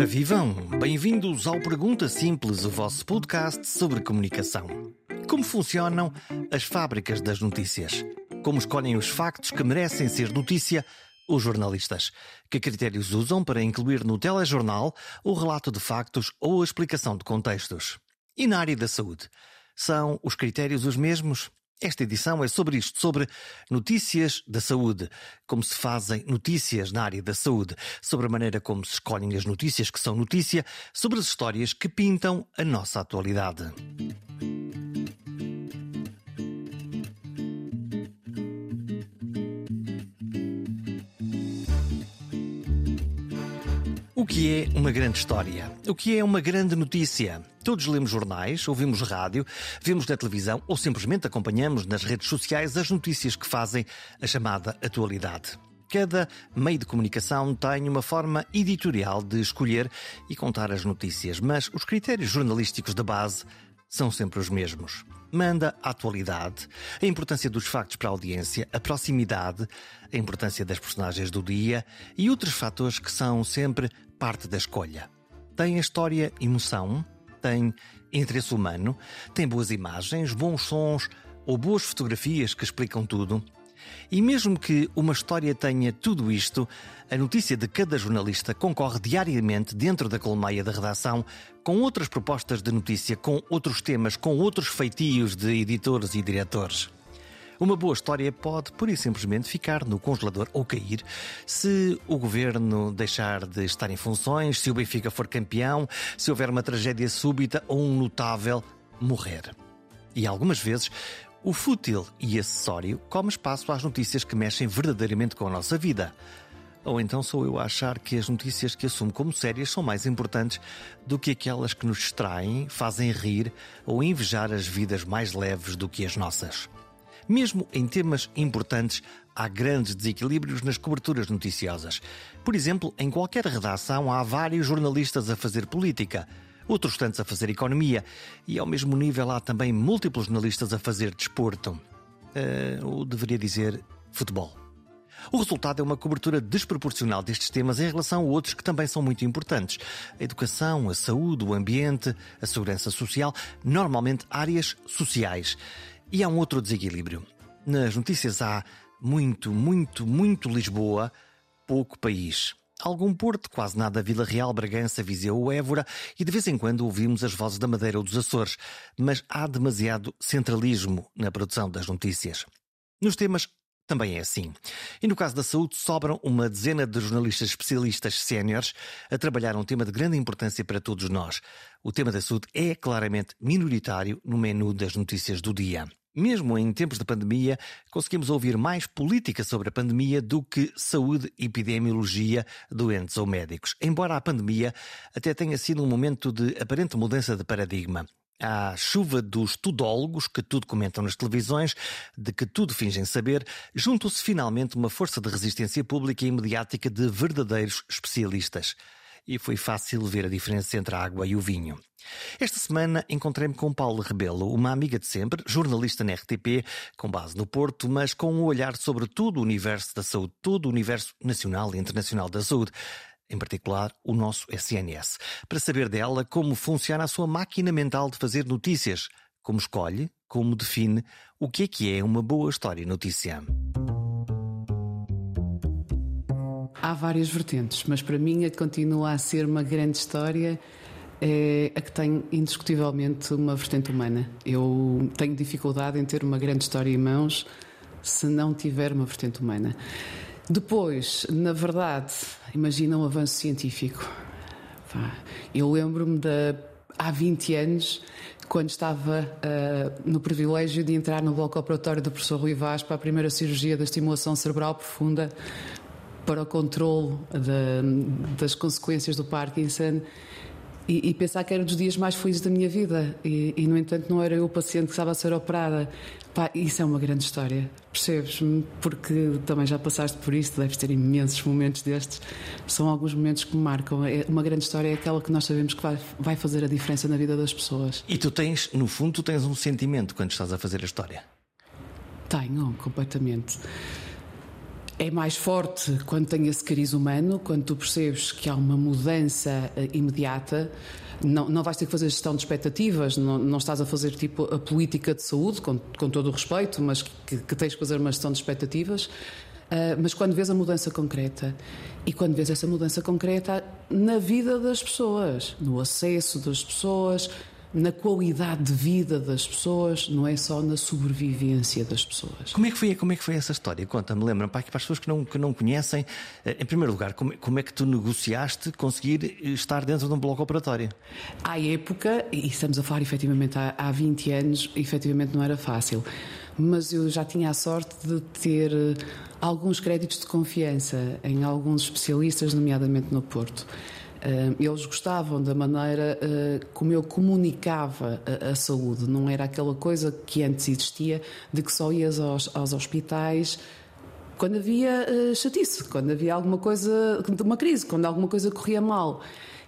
Ora vivam, bem-vindos ao Pergunta Simples, o vosso podcast sobre comunicação. Como funcionam as fábricas das notícias? Como escolhem os factos que merecem ser notícia os jornalistas? Que critérios usam para incluir no telejornal o relato de factos ou a explicação de contextos? E na área da saúde? São os critérios os mesmos? Esta edição é sobre isto, sobre notícias da saúde, como se fazem notícias na área da saúde, sobre a maneira como se escolhem as notícias que são notícia, sobre as histórias que pintam a nossa atualidade. Que é uma grande história? O que é uma grande notícia? Todos lemos jornais, ouvimos rádio, vemos na televisão ou simplesmente acompanhamos nas redes sociais as notícias que fazem a chamada atualidade. Cada meio de comunicação tem uma forma editorial de escolher e contar as notícias, mas os critérios jornalísticos da base são sempre os mesmos. Manda a atualidade, a importância dos factos para a audiência, a proximidade, a importância das personagens do dia e outros fatores que são sempre parte da escolha. Tem a história emoção, tem interesse humano, tem boas imagens, bons sons ou boas fotografias que explicam tudo. E mesmo que uma história tenha tudo isto, a notícia de cada jornalista concorre diariamente dentro da colmeia da redação com outras propostas de notícia, com outros temas, com outros feitios de editores e diretores. Uma boa história pode, pura e simplesmente, ficar no congelador ou cair se o governo deixar de estar em funções, se o Benfica for campeão, se houver uma tragédia súbita ou um notável morrer. E algumas vezes o fútil e acessório come espaço às notícias que mexem verdadeiramente com a nossa vida. Ou então sou eu a achar que as notícias que assumo como sérias são mais importantes do que aquelas que nos distraem, fazem rir ou invejar as vidas mais leves do que as nossas. Mesmo em temas importantes, há grandes desequilíbrios nas coberturas noticiosas. Por exemplo, em qualquer redação há vários jornalistas a fazer política, outros tantos a fazer economia, e ao mesmo nível há também múltiplos jornalistas a fazer desporto. Uh, ou deveria dizer futebol. O resultado é uma cobertura desproporcional destes temas em relação a outros que também são muito importantes: a educação, a saúde, o ambiente, a segurança social, normalmente áreas sociais. E há um outro desequilíbrio. Nas notícias há muito, muito, muito Lisboa, pouco país. Algum Porto, quase nada Vila Real, Bragança, Viseu ou Évora e de vez em quando ouvimos as vozes da Madeira ou dos Açores. Mas há demasiado centralismo na produção das notícias. Nos temas também é assim. E no caso da saúde, sobram uma dezena de jornalistas especialistas séniores a trabalhar um tema de grande importância para todos nós. O tema da saúde é claramente minoritário no menu das notícias do dia. Mesmo em tempos de pandemia, conseguimos ouvir mais política sobre a pandemia do que saúde, epidemiologia, doentes ou médicos. Embora a pandemia até tenha sido um momento de aparente mudança de paradigma. À chuva dos tudólogos que tudo comentam nas televisões, de que tudo fingem saber, juntou-se finalmente uma força de resistência pública e mediática de verdadeiros especialistas e foi fácil ver a diferença entre a água e o vinho. Esta semana encontrei-me com Paulo Rebelo, uma amiga de sempre, jornalista na RTP, com base no Porto, mas com um olhar sobre todo o universo da saúde, todo o universo nacional e internacional da saúde, em particular o nosso SNS, para saber dela como funciona a sua máquina mental de fazer notícias, como escolhe, como define o que é que é uma boa história notícia. Há várias vertentes, mas para mim a que continua a ser uma grande história é a que tem indiscutivelmente uma vertente humana. Eu tenho dificuldade em ter uma grande história em mãos se não tiver uma vertente humana. Depois, na verdade, imagina um avanço científico. Eu lembro-me de há 20 anos, quando estava uh, no privilégio de entrar no bloco operatório do professor Rui Vaz para a primeira cirurgia da estimulação cerebral profunda para o controle das consequências do Parkinson e, e, pensar que era dos dias mais felizes da minha vida e, e, no entanto não era eu o paciente que estava a ser operada. Pá, isso é uma grande história, percebes-me? Porque também já passaste por isso, deves ter imensos momentos destes. São alguns momentos que me marcam. É, uma grande história é aquela que nós sabemos que vai, vai fazer a diferença na vida das pessoas. E tu tens, no fundo, tu tens um sentimento quando estás a fazer a história? Tenho, completamente É mais forte quando tem esse cariz humano, quando tu percebes que há uma mudança uh, imediata. Não, não vais ter que fazer gestão de expectativas, não, não estás a fazer tipo a política de saúde, com, com todo o respeito, mas que, que tens que fazer uma gestão de expectativas. Uh, mas quando vês a mudança concreta e quando vês essa mudança concreta na vida das pessoas, no acesso das pessoas, na qualidade de vida das pessoas, não é só na sobrevivência das pessoas. Como é que foi, como é que foi essa história? Conta-me, lembra para, para as pessoas que não, que não conhecem, eh, em primeiro lugar, como, como é que tu negociaste conseguir estar dentro de um bloco operatório? À época, e estamos a falar efetivamente há, há 20 anos, efetivamente não era fácil mas eu já tinha a sorte de ter eh, alguns créditos de confiança em alguns especialistas, nomeadamente no Porto. Eles gostavam da maneira eh, como eu comunicava a, saúde, não era aquela coisa que antes existia de que só ias aos, aos hospitais quando havia chatice, quando havia alguma coisa, uma crise, quando alguma coisa corria mal.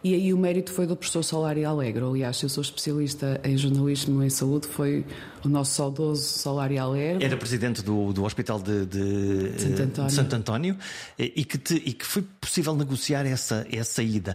E aí o mérito foi do professor Salário Alegre. Aliás, eu sou especialista em jornalismo e em saúde, foi o nosso saudoso Salário Alegre. Era presidente do, do Hospital de, de, Santo António, de Santo António e, que te, e que foi possível negociar essa, essa ida.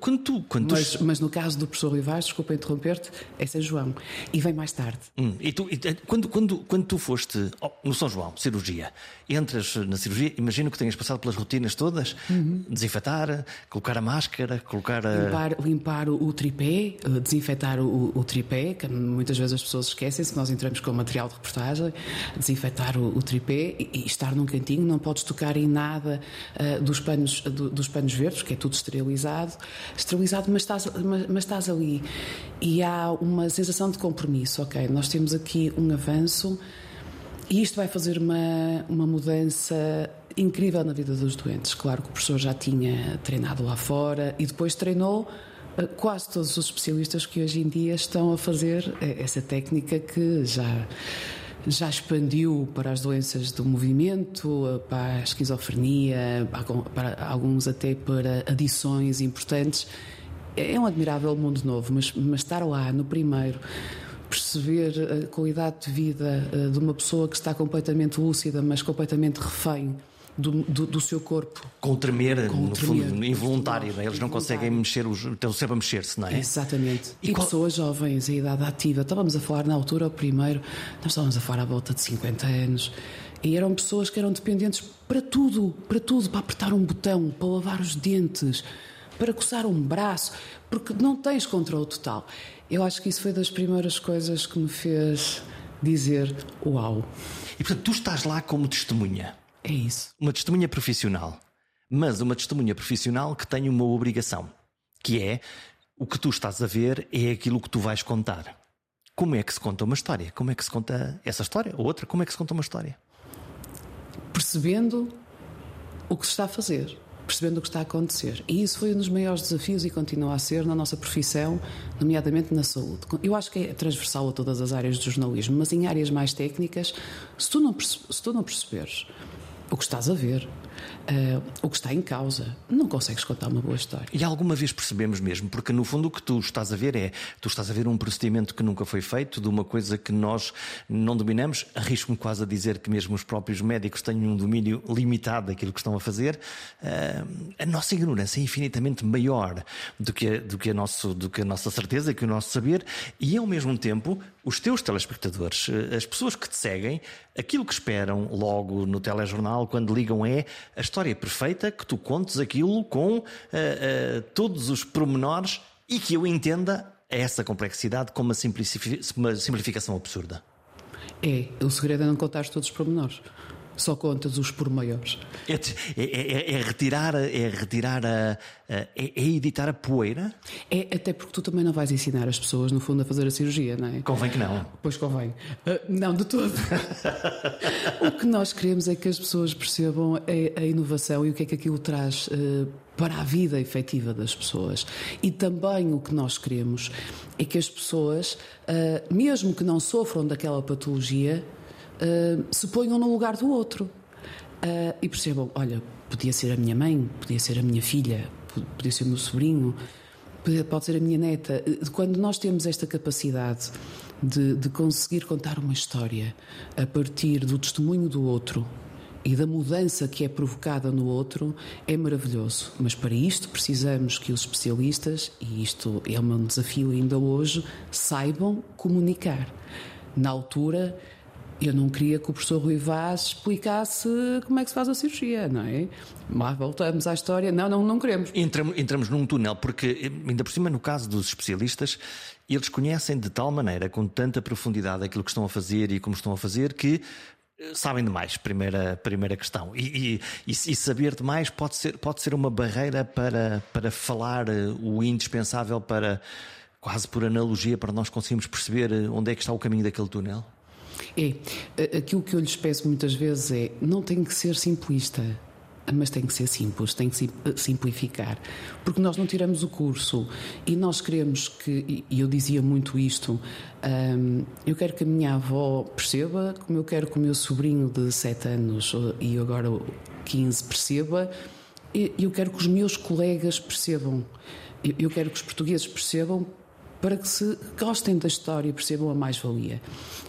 Quando tu, quando mas, tu... mas, no caso do professor Rivais, desculpa interromper-te, é São João. E vem mais tarde. Hum, e tu, e, quando, quando, quando tu foste oh, no São João, cirurgia, entras na cirurgia, imagino que tenhas passado pelas rotinas todas: uhum. desinfetar, colocar a máscara, colocar a. Limpar, limpar o, o tripé, eh, desinfetar o, o, tripé, que muitas vezes as pessoas esquecem-se que nós entramos com material de reportagem, desinfetar o, o tripé e, e, estar num cantinho, não podes tocar em nada uh, dos, panos, do, dos panos verdes, que é tudo esterilizado esterilizado, mas estás, mas, mas estás ali. E há uma sensação de compromisso, ok, nós temos aqui um avanço e isto vai fazer uma, uma mudança incrível na vida dos doentes. Claro que o professor já tinha treinado lá fora e depois treinou eh, quase todos os especialistas que hoje em dia estão a fazer eh, essa técnica que já já expandiu para as doenças do movimento, para a esquizofrenia, para alguns até para adições importantes. É um admirável mundo novo, mas, mas estar lá no primeiro perceber a qualidade de vida eh, de uma pessoa que está completamente lúcida, mas completamente refém do, do, do, seu corpo. Com o tremer, com no tremer, fundo, involuntário, não é? eles não conseguem mexer, os, estão sempre a mexer-se, não é? Exatamente. E, e qual... pessoas jovens, a idade ativa, estávamos a falar na altura, o primeiro, nós estávamos a falar à volta de 50 anos. E eram pessoas que eram dependentes para tudo, para tudo, para apertar um botão, para lavar os dentes, para coçar um braço, porque não tens controle total. Eu acho que isso foi das primeiras coisas que me fez dizer uau. E portanto, tu estás lá como testemunha. É isso. Uma testemunha profissional. Mas uma testemunha profissional que tem uma obrigação, que é o que tu estás a ver é aquilo que tu vais contar. Como é que se conta uma história? Como é que se conta essa história? Ou outra, como é que se conta uma história? Percebendo o que se está a fazer, percebendo o que está a acontecer. E isso foi um dos maiores desafios e continua a ser na nossa profissão, nomeadamente na saúde. Eu acho que é transversal a todas as áreas do jornalismo, mas em áreas mais técnicas, se tu não, se tu não perceberes o que estás a ver, uh, o que está em causa. Não consegues contar uma boa história. E alguma vez percebemos mesmo, porque no fundo o que tu estás a ver é, tu estás a ver um procedimento que nunca foi feito, de uma coisa que nós não dominamos. Arrisco-me quase a dizer que mesmo os próprios médicos têm um domínio limitado daquilo que estão a fazer. Uh, a nossa ignorância é infinitamente maior do que, do, que a nosso, do que a nossa certeza, que o nosso saber, e ao mesmo tempo os teus telespectadores, eh, as pessoas que te seguem, aquilo que esperam logo no telejornal, quando ligam, é a história perfeita, que tu contes aquilo com uh, uh, todos os pormenores e que eu entenda essa complexidade como uma, simplificação absurda. É, o segredo é não contar todos os pormenores só contas os por maiores. É, é, é, é retirar, é retirar a, é, é, editar a poeira? É, até porque tu também não vais ensinar as pessoas, no fundo, a fazer a cirurgia, não é? Convém que não. Pois convém. Uh, não, de todo. o que nós queremos é que as pessoas percebam a, a inovação e o que é que aquilo traz uh, para a vida efetiva das pessoas. E também o que nós queremos é que as pessoas, uh, mesmo que não sofram daquela patologia, uh, se ponham no lugar do outro uh, e percebam: olha, podia ser a minha mãe, podia ser a minha filha, podia ser o meu sobrinho, pode ser a minha neta. Quando nós temos esta capacidade de, de conseguir contar uma história a partir do testemunho do outro e da mudança que é provocada no outro é maravilhoso. Mas para isto precisamos que os especialistas, e isto é um desafio ainda hoje, saibam comunicar. Na altura, eu não queria que o professor Rui Vaz explicasse como é que se faz a cirurgia, não é? Mas voltamos à história. Não, não, não queremos. Entramos, entramos num túnel, porque, ainda por cima, no caso dos especialistas, eles conhecem de tal maneira, com tanta profundidade, aquilo que estão a fazer e como estão a fazer, que eh, sabem demais, primeira, primeira questão. E, e, e, saber demais pode ser, pode ser uma barreira para, para falar eh, o indispensável para, quase por analogia, para nós conseguirmos perceber eh, onde é que está o caminho daquele túnel. É, aquilo que eu lhes peço muitas vezes é não tem que ser simplista, mas tem que ser simples, tem que simplificar. Porque nós não tiramos o curso e nós queremos que, e eu dizia muito isto, eu quero que a minha avó perceba, como eu quero que o meu sobrinho de 7 anos e agora 15 perceba, e eu quero que os meus colegas percebam. Eu quero que os portugueses percebam para que se gostem da história e percebam a mais-valia.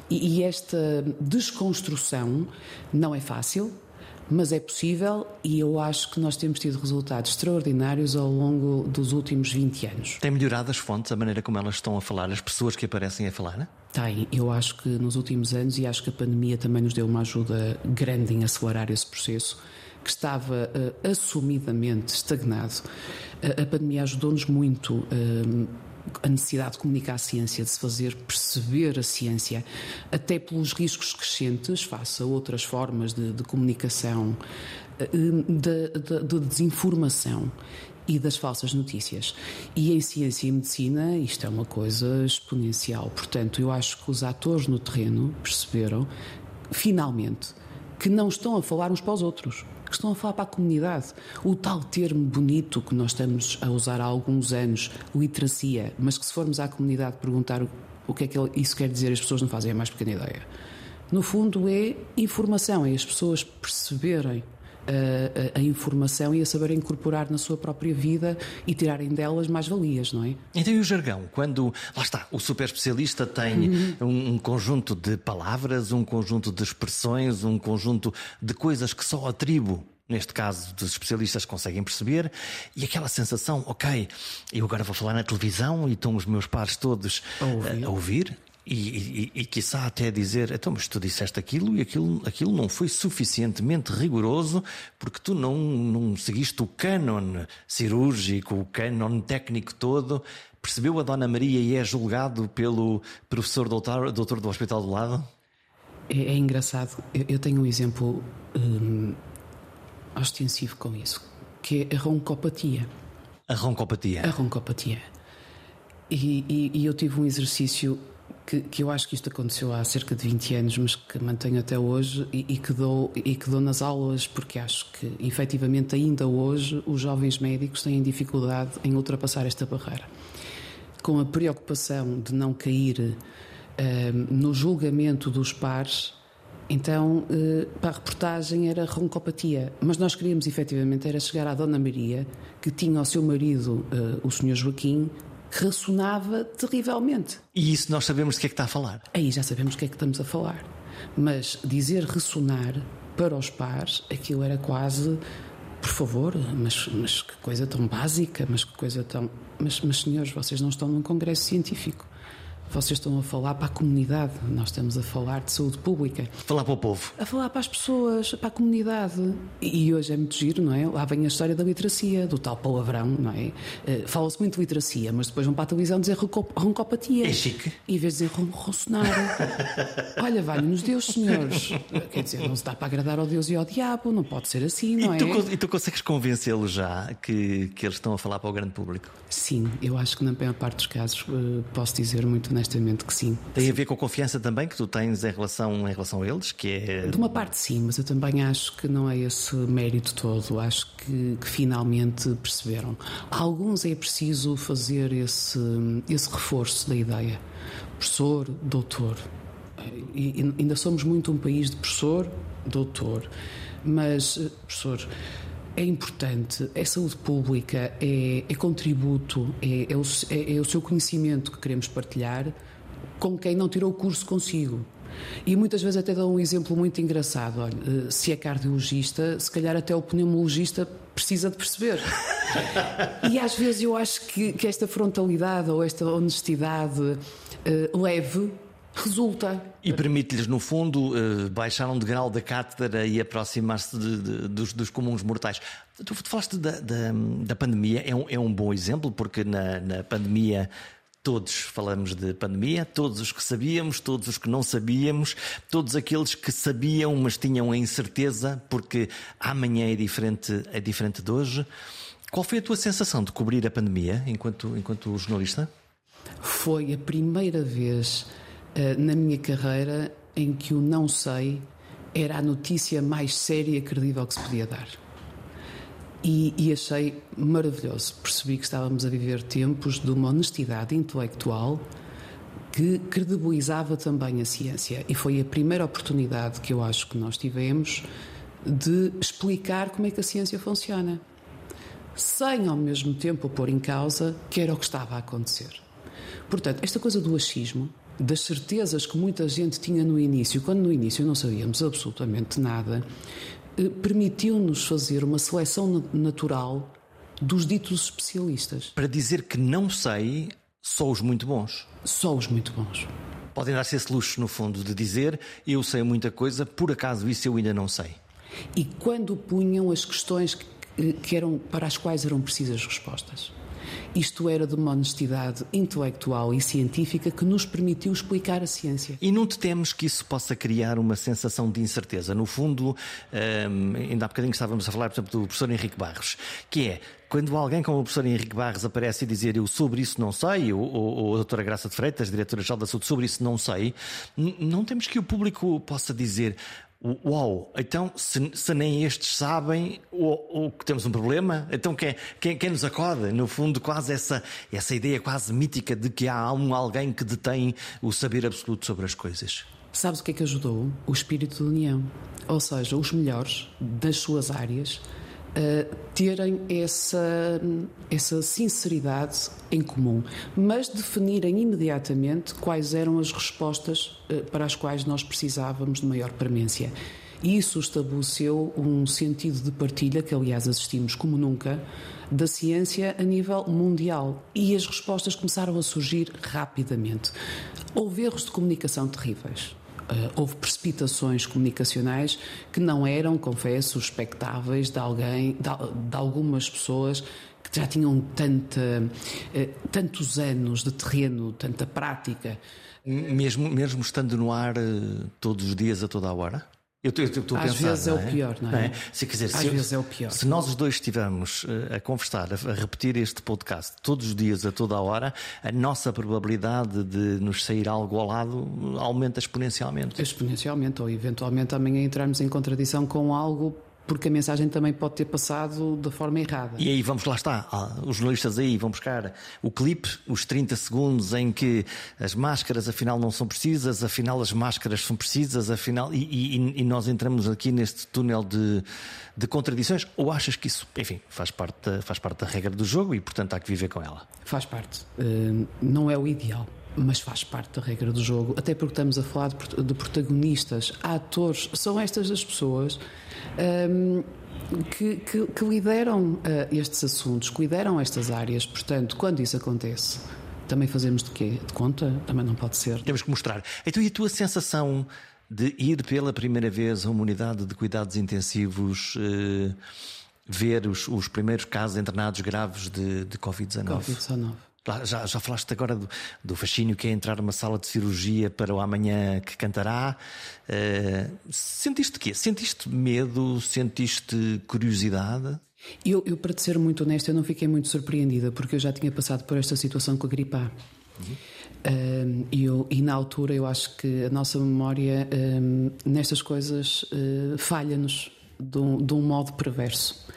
E, e esta desconstrução não é fácil, mas é possível e eu acho que nós temos tido resultados extraordinários ao longo dos últimos 20 anos. Tem melhorado as fontes, a maneira como elas estão a falar, as pessoas que aparecem a falar? Tem, eu acho que nos últimos anos, e acho que a pandemia também nos deu uma ajuda grande em acelerar esse processo, que estava uh, assumidamente estagnado. Uh, a pandemia ajudou-nos muito. Uh, a necessidade de comunicar a ciência, de se fazer perceber a ciência, até pelos riscos crescentes face a outras formas de, de comunicação, eh, de, de, de desinformação e das falsas notícias. E em ciência e medicina isto é uma coisa exponencial. Portanto, eu acho que os atores no terreno perceberam, finalmente, que não estão a falar uns para os outros que estão a falar para a comunidade. O tal termo bonito que nós estamos a usar há alguns anos, literacia, mas que se formos à comunidade perguntar o que é que isso quer dizer, as pessoas não fazem a mais pequena ideia. No fundo, é informação, é as pessoas perceberem a, a, informação e a saber incorporar na sua própria vida e tirarem delas mais valias, não é? Então e o jargão? Quando, lá está, o super especialista tem uhum. um, um, conjunto de palavras, um conjunto de expressões, um conjunto de coisas que só a tribo neste caso dos especialistas conseguem perceber, e aquela sensação, ok, eu agora vou falar na televisão e estão os meus pares todos a ouvir, a ouvir e, e, e quiçá até dizer, então, mas tu disseste aquilo e aquilo, aquilo não foi suficientemente rigoroso porque tu não, não seguiste o cânon cirúrgico, o cânon técnico todo. Percebeu a Dona Maria e é julgado pelo professor doutor, doutor do hospital do lado? É, é engraçado. Eu, eu, tenho um exemplo hum, ostensivo com isso, que é a roncopatia. A roncopatia? A roncopatia. E, e, e eu tive um exercício que, que, eu acho que isto aconteceu há cerca de 20 anos, mas que mantenho até hoje e, e, que dou, e que dou nas aulas, porque acho que, efetivamente, ainda hoje, os jovens médicos têm dificuldade em ultrapassar esta barreira. Com a preocupação de não cair uh, no julgamento dos pares, então, para a reportagem era roncopatia, mas nós queríamos efetivamente era chegar à Dona Maria, que tinha o seu marido, uh, o Sr. Joaquim, ressonava terrivelmente. E isso nós sabemos de que é que está a falar. Aí já sabemos o que é que estamos a falar. Mas dizer ressonar para os pares, aquilo era quase, por favor, mas, mas que coisa tão básica, mas que coisa tão. Mas, mas senhores, vocês não estão num congresso científico. Vocês estão a falar para a comunidade, nós estamos a falar de saúde pública. Falar para o povo. A falar para as pessoas, para a comunidade. E hoje é muito giro, não é? Lá vem a história da literacia, do tal palavrão, não é? Uh, Fala-se muito de literacia, mas depois vão para a televisão dizer roncopatia. É chique. Em vez de dizer ronronar. Olha, valha-nos Deus, senhores. Quer dizer, não se dá para agradar ao Deus e ao diabo, não pode ser assim, não e é? Tu, e tu consegues convencê-los já que, que eles estão a falar para o grande público? Sim, eu acho que na maior parte dos casos uh, posso dizer muito honestamente que sim. Tem a ver com a confiança também que tu tens em relação, em relação a eles? Que é... De uma parte sim, mas eu também acho que não é esse mérito todo. Acho que, que finalmente perceberam. Alguns é preciso fazer esse, esse reforço da ideia. Professor, doutor. E, e ainda somos muito um país de professor, doutor. Mas, eh, professor, é importante, é saúde pública, é, é contributo, é, é, o, é, é, o, seu conhecimento que queremos partilhar com quem não tirou o curso consigo. E muitas vezes até dou um exemplo muito engraçado. Olha, eh, se é cardiologista, se calhar até o pneumologista precisa de perceber. e às vezes eu acho que, que esta frontalidade ou esta honestidade uh, leve resulta. E permite-lhes, no fundo, uh, baixar um degrau da cátedra e aproximar-se dos, dos, comuns mortais. Tu, tu falaste da, da, da pandemia, é um, é um, bom exemplo, porque na, na pandemia Todos falamos de pandemia, todos os que sabíamos, todos os que não sabíamos, todos aqueles que sabiam, mas tinham a incerteza, porque amanhã é diferente, é diferente de hoje. Qual foi a tua sensação de cobrir a pandemia enquanto, enquanto jornalista? Foi a primeira vez na minha carreira em que o não sei era a notícia mais séria e credível que se podia dar. E, e, achei maravilhoso. Percebi que estávamos a viver tempos de uma honestidade intelectual que credibilizava também a ciência. E foi a primeira oportunidade que eu acho que nós tivemos de explicar como é que a ciência funciona, sem ao mesmo tempo pôr em causa que era o que estava a acontecer. Portanto, esta coisa do achismo, das certezas que muita gente tinha no início, quando no início não sabíamos absolutamente nada, eh, permitiu-nos fazer uma seleção natural dos ditos especialistas. Para dizer que não sei, só os muito bons. Só os muito bons. Podem dar-se esse luxo, no fundo, de dizer eu sei muita coisa, por acaso isso eu ainda não sei. E quando punham as questões que, que eram, para as quais eram precisas respostas. Isto era de uma honestidade intelectual e científica que nos permitiu explicar a ciência. E não te temes que isso possa criar uma sensação de incerteza? No fundo, um, ainda há bocadinho estávamos a falar, por exemplo, do professor Henrique Barros, que é quando alguém como o professor Henrique Barros aparece e dizer eu sobre isso não sei, ou, ou, ou a doutora Graça de Freitas, diretora-geral da saúde, sobre isso não sei, não temos que o público possa dizer Uau, então se, se, nem estes sabem ou, temos um problema, então quem, quem, quem, nos acorda? No fundo, quase essa, essa ideia quase mítica de que há um alguém que detém o saber absoluto sobre as coisas. Sabes o que é que ajudou? O espírito de união. Ou seja, os melhores das suas áreas terem essa, essa sinceridade em comum, mas definirem imediatamente quais eram as respostas uh, para as quais nós precisávamos de maior premência. Isso estabeleceu um sentido de partilha, que aliás assistimos como nunca, da ciência a nível mundial. E as respostas começaram a surgir rapidamente. Houve erros de comunicação terríveis. Uh, houve precipitações comunicacionais que não eram, confesso, expectáveis de alguém, de, de algumas pessoas que já tinham tanta, uh, tantos anos de terreno, tanta prática. Mesmo, mesmo estando no ar uh, todos os dias, a toda a hora? Eu estou a Às vezes é, é, o pior, não é? é? Se, quer dizer, Às se, vezes é o pior. Se nós os dois estivermos eh, a conversar, a, a, repetir este podcast todos os dias, a toda a hora, a nossa probabilidade de nos sair algo ao lado aumenta exponencialmente. Exponencialmente, ou eventualmente amanhã entrarmos em contradição com algo porque a mensagem também pode ter passado da forma errada. E aí vamos lá está, ah, os jornalistas aí vão buscar o clipe, os 30 segundos em que as máscaras afinal não são precisas, afinal as máscaras são precisas, afinal e, e, e nós entramos aqui neste túnel de, de, contradições. Ou achas que isso, enfim, faz parte, faz parte da regra do jogo e portanto há que viver com ela? Faz parte. Uh, não é o ideal mas faz parte da regra do jogo, até porque estamos a falar de protagonistas, atores, são estas as pessoas um, que, que, que, lideram uh, estes assuntos, que lideram estas áreas. Portanto, quando isso acontece, também fazemos de quê? De conta? Também não pode ser. Temos que mostrar. Então, e a tua sensação de ir pela primeira vez a uma unidade de cuidados intensivos? Uh, ver os, os primeiros casos internados graves de, de Covid-19. Covid-19. Já, já falaste agora do, do, fascínio que é entrar numa sala de cirurgia para o amanhã que cantará. Uh, sentiste quê? Sentiste medo? Sentiste curiosidade? Eu, eu, para te ser muito honesta, eu não fiquei muito surpreendida, porque eu já tinha passado por esta situação com a gripe A. Uhum. Eu, e, na altura eu acho que a nossa memória um, nestas coisas uh, falha-nos de, um, de um modo perverso.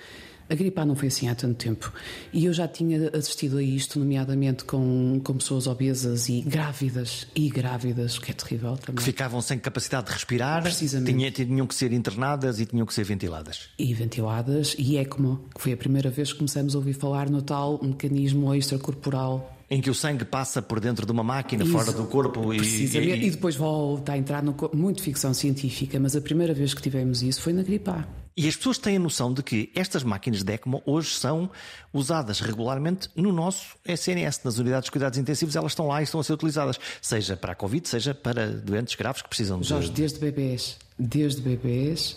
A gripe A não foi assim há tanto tempo. E eu já tinha assistido a isto, nomeadamente com, com pessoas obesas e grávidas, e grávidas, que é terrível também. Que ficavam sem capacidade de respirar, Precisamente. tinham que ser internadas e tinham que ser ventiladas. E ventiladas, e ECMO, que foi a primeira vez que começamos a ouvir falar no tal mecanismo extracorporal Em que o sangue passa por dentro de uma máquina, Isso, fora do corpo e, e, e, depois volta a entrar no corpo. Muito ficção científica, mas a primeira vez que tivemos isso foi na gripe A. E as pessoas têm a noção de que estas máquinas de ECMO hoje são usadas regularmente no nosso SNS, nas unidades de cuidados intensivos, elas estão lá e estão a ser utilizadas, seja para a Covid, seja para doentes graves que precisam de. Jorge, desde bebês, desde bebês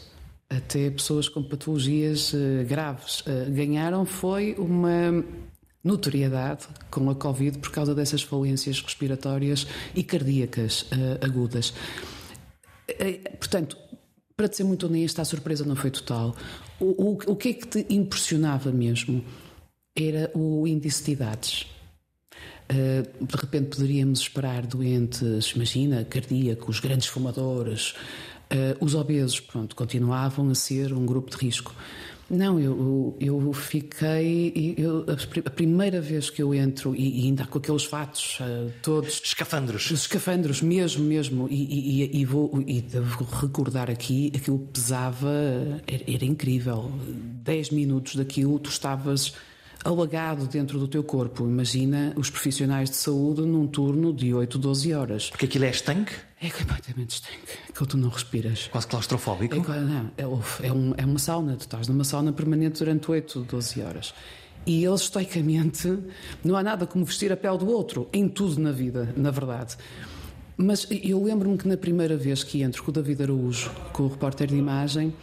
até pessoas com patologias uh, graves. Uh, ganharam foi uma notoriedade com a Covid por causa dessas falências respiratórias e cardíacas uh, agudas. Portanto, para te ser muito honesta, a surpresa não foi total. O, o, o que é que te impressionava mesmo era o índice de idades. Uh, de repente poderíamos esperar doentes, imagina, cardíacos, grandes fumadores, uh, os obesos, pronto, continuavam a ser um grupo de risco. Não, eu, eu fiquei. Eu, a primeira vez que eu entro, e, ainda com aqueles fatos uh, todos. Escafandros. Os escafandros, mesmo, mesmo. E, e, e, vou, e devo recordar aqui, aquilo pesava. Era, era incrível. 10 minutos daquilo, tu estavas alagado dentro do teu corpo. Imagina os profissionais de saúde num turno de 8, 12 horas. Porque aquilo é estanque? É completamente estanque. Aquilo tu não respiras. Quase claustrofóbico? É, não, é, é, um, é uma sauna. Tu estás numa sauna permanente durante 8, 12 horas. E eles, estoicamente, não há nada como vestir a pele do outro, em tudo na vida, na verdade. Mas eu lembro-me que na primeira vez que entro com o David Araújo, com o repórter de imagem,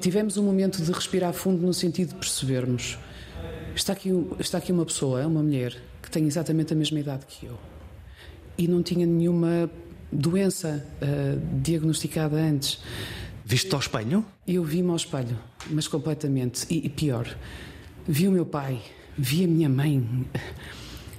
tivemos um momento de respirar fundo no sentido de percebermos Está aqui, está aqui uma pessoa, uma mulher, que tem exatamente a mesma idade que eu e não tinha nenhuma doença uh, diagnosticada antes. Viste-te ao espelho? Eu vi-me ao espelho, mas completamente. E, e, pior, vi o meu pai, vi a minha mãe.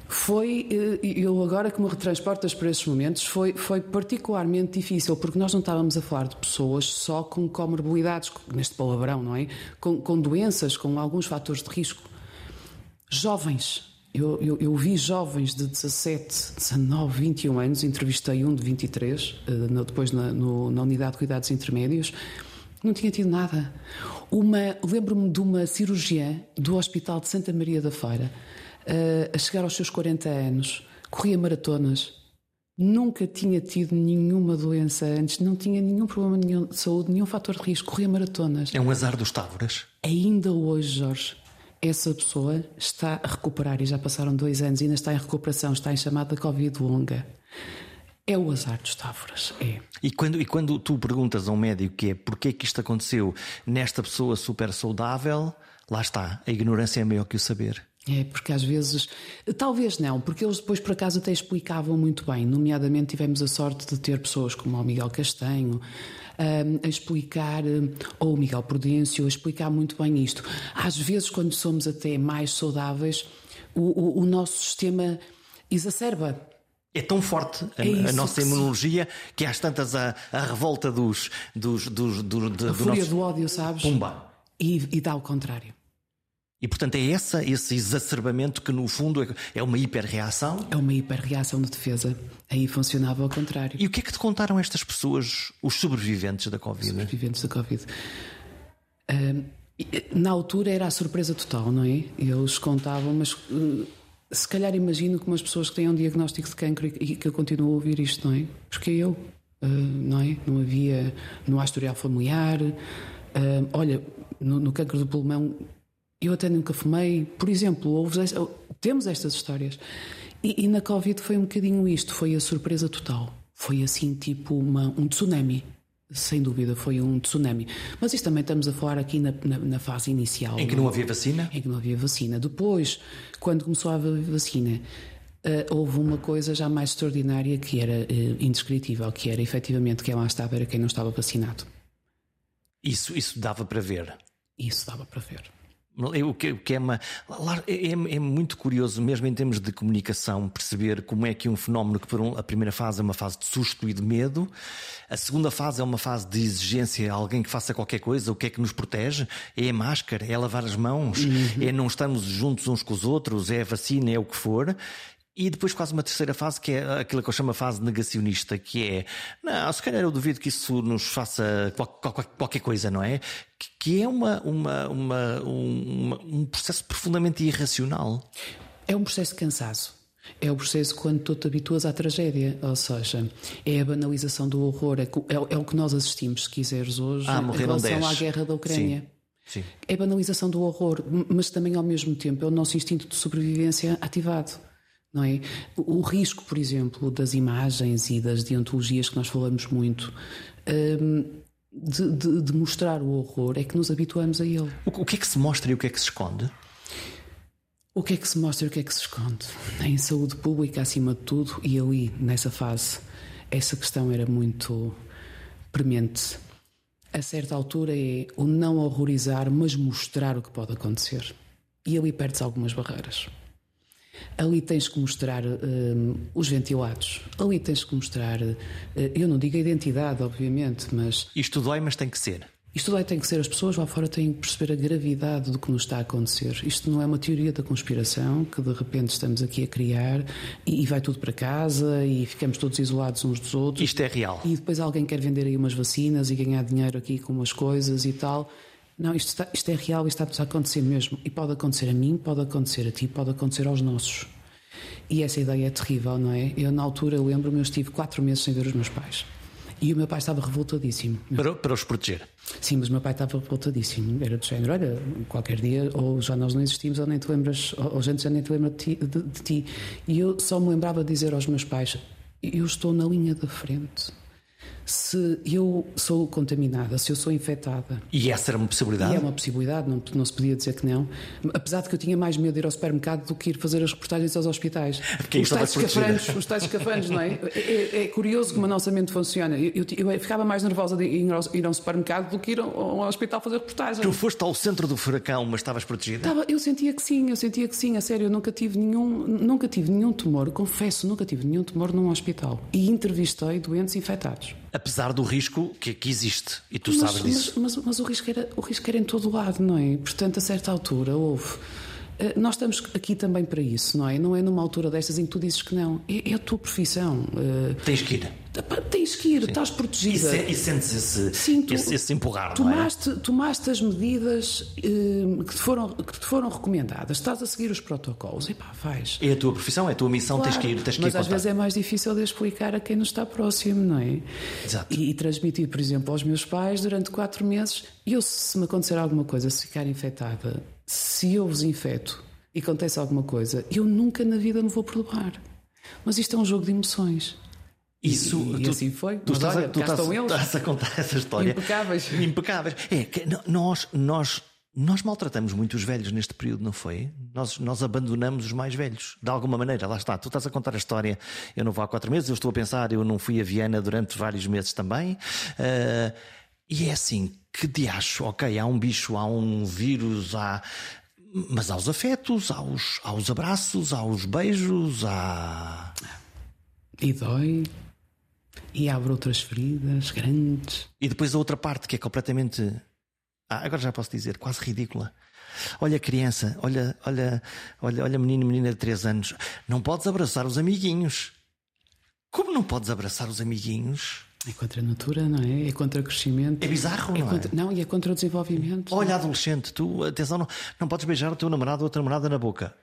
Foi, eh, eu agora que me retransportas para esses momentos, foi, foi particularmente difícil, porque nós não estávamos a falar de pessoas só com comorbilidades, neste palavrão, não é? Com, com doenças, com alguns fatores de risco jovens. Eu, eu, eu, vi jovens de 17, 19, 21 anos, entrevistei um de 23, eh, depois na, no, na unidade de cuidados intermédios, não tinha tido nada. Uma, lembro-me de uma cirurgiã do Hospital de Santa Maria da Feira, eh, a chegar aos seus 40 anos, corria maratonas, nunca tinha tido nenhuma doença antes, não tinha nenhum problema de saúde, nenhum fator de risco, corria maratonas. É um azar dos távoras. Ainda hoje, Jorge, essa pessoa está a recuperar e já passaram dois anos e ainda está em recuperação, está em chamada Covid longa. É o azar dos távoras, é. E quando, e quando tu perguntas a um médico que é porquê é que isto aconteceu nesta pessoa super saudável, lá está, a ignorância é maior que o saber. É, porque às vezes, talvez não, porque eles depois por acaso até explicavam muito bem, nomeadamente tivemos a sorte de ter pessoas como o Miguel Castanho, a explicar, ou o Miguel Prudêncio, a explicar muito bem isto. Às vezes, quando somos até mais saudáveis, o, o, o nosso sistema exacerba. É tão forte a, é a nossa imunologia que às tantas a, a revolta dos. dos, dos do, de, a fúria nosso... do ódio, sabes? Pumba. E, e dá o contrário. E portanto é essa, esse exacerbamento que no fundo é, é uma hiperreação? É uma hiperreação de defesa. Aí funcionava ao contrário. E o que é que te contaram estas pessoas, os sobreviventes da Covid? Sobreviventes da Covid. Uh, na altura era a surpresa total, não é? Eles contavam, mas uh, se calhar imagino como as pessoas que têm um diagnóstico de cancro e que eu continuo a ouvir isto, não é? Porque eu, uh, não é? Não havia, no historial familiar. olha, no, no cancro do pulmão eu até nunca fumei. Por exemplo, houve, temos estas histórias. E, e, na Covid foi um bocadinho isto, foi a surpresa total. Foi assim, tipo uma, um tsunami. Sem dúvida, foi um tsunami. Mas isto também estamos a falar aqui na, na, na fase inicial. Em que não havia vacina? Em que não havia vacina. Depois, quando começou a haver vacina, uh, houve uma coisa já mais extraordinária que era uh, indescritível, que era efetivamente quem lá estava era quem não estava vacinado. Isso, isso dava para ver? Isso dava para ver. O que, o que é, uma, é, é, muito curioso, mesmo em termos de comunicação, perceber como é que um fenómeno que, por um, a primeira fase é uma fase de susto e de medo, a segunda fase é uma fase de exigência, alguém que faça qualquer coisa, o que é que nos protege? É a máscara, é lavar as mãos, uhum. é não estarmos juntos uns com os outros, é a vacina, é o que for. E depois quase uma terceira fase, que é aquilo que eu chamo a fase negacionista, que é, não, se calhar eu duvido que isso nos faça qualquer coisa, não é? Que é uma, uma, uma, uma um processo profundamente irracional. É um processo de cansaço. É o processo quando tu te habituas à tragédia, ou seja, é a banalização do horror, é, é, é o que nós assistimos, se quiseres, hoje, ah, em relação 10. à guerra da Ucrânia. Sim. Sim. É a banalização do horror, mas também ao mesmo tempo é o nosso instinto de sobrevivência ativado. Não é? O risco, por exemplo, das imagens e das deontologias que nós falamos muito, hum, de, de, de, mostrar o horror, é que nos habituamos a ele. O, o que é que se mostra e o que é que se esconde? O que é que se mostra e o que é que se esconde? Em saúde pública, acima de tudo, e ali, nessa fase, essa questão era muito premente. A certa altura é o não horrorizar, mas mostrar o que pode acontecer. E ali perdes algumas barreiras. Ali tens que mostrar um, os ventilados, ali tens que mostrar, uh, eu não digo a identidade, obviamente, mas. Isto dói, mas tem que ser. Isto daí tem que ser, as pessoas lá fora têm que perceber a gravidade do que nos está a acontecer. Isto não é uma teoria da conspiração que de repente estamos aqui a criar e, e vai tudo para casa e ficamos todos isolados uns dos outros. Isto é real. E depois alguém quer vender aí umas vacinas e ganhar dinheiro aqui com umas coisas e tal. Não, isto, está, isto é real, isto está a acontecer mesmo. E pode acontecer a mim, pode acontecer a ti, pode acontecer aos nossos. E essa ideia é terrível, não é? Eu, na altura, lembro-me, eu estive quatro meses sem ver os meus pais. E o meu pai estava revoltadíssimo. Para, para os proteger? Sim, mas o meu pai estava revoltadíssimo. Era do género: olha, qualquer dia, ou já nós não existimos, ou nem te lembras, ou a gente já nem te lembra de ti, de, de ti. E eu só me lembrava de dizer aos meus pais: eu estou na linha da frente se eu sou contaminada, se eu sou infectada. E essa era uma possibilidade? É uma possibilidade, não, não se podia dizer que não. Apesar de que eu tinha mais medo de ir ao supermercado do que ir fazer as reportagens aos hospitais. Porque os tais escafanhos, os tais escafanhos, não é? é? é? curioso como a nossa mente funciona. Eu, eu, eu, ficava mais nervosa de ir ao, ir ao supermercado do que ir ao, ao, hospital fazer reportagens. Tu foste ao centro do furacão, mas estavas protegida? Estava, eu sentia que sim, eu sentia que sim, a sério, eu nunca tive nenhum, nunca tive nenhum tumor, confesso, nunca tive nenhum tumor num hospital. E entrevistei doentes infectados apesar do risco que, que existe. E tu mas, sabes disso. Mas, mas, mas, o, risco era, o risco era em todo lado, não é? Portanto, a certa altura houve. Eh, nós estamos aqui também para isso, não é? Não é numa altura destas em que tu dizes que não. É, é a tua profissão. Eh, Tens que ir. Tens que ir, Sim. estás protegida. E, e sentes esse, Sim, tu, esse, esse empurrar, tomaste, não é? Tomaste as medidas eh, que, te foram, que te foram recomendadas, estás a seguir os protocolos, e pá, faz. É a tua profissão, é a tua missão, claro, tens que ir, tens que Mas ir às vezes é mais difícil de explicar a quem nos está próximo, não é? Exato. E, e transmitir, por exemplo, aos meus pais durante quatro meses, eu, se me acontecer alguma coisa, se ficar infectada, se eu vos infeto e acontece alguma coisa, eu nunca na vida me vou perdoar. Mas isto é um jogo de emoções. Isso, e, e tu, assim foi. Tu, estás, olha, a, tu estás, estás, a contar essa história. Impecáveis. Impecáveis. É que nós, nós, nós maltratamos muito os velhos neste período, não foi? Nós, nós abandonamos os mais velhos. De alguma maneira, lá está. Tu estás a contar a história. Eu não vou há quatro meses, eu estou a pensar, eu não fui a Viena durante vários meses também. Uh, e é assim, que diacho, ok, há um bicho, há um vírus, há. Mas há os afetos, há os, há os abraços, há os beijos, há. E dói. E abre outras feridas grandes. E depois a outra parte que é completamente. Ah, agora já posso dizer, quase ridícula. Olha criança, olha, olha, olha, olha menino, menina de 3 anos. Não podes abraçar os amiguinhos. Como não podes abraçar os amiguinhos? É contra a natura, não é? É contra o crescimento. É bizarro, é não contra, é? Não, e é contra o desenvolvimento. Olha, adolescente, tu, atenção, não, não podes beijar o teu namorado ou a tua namorada na boca.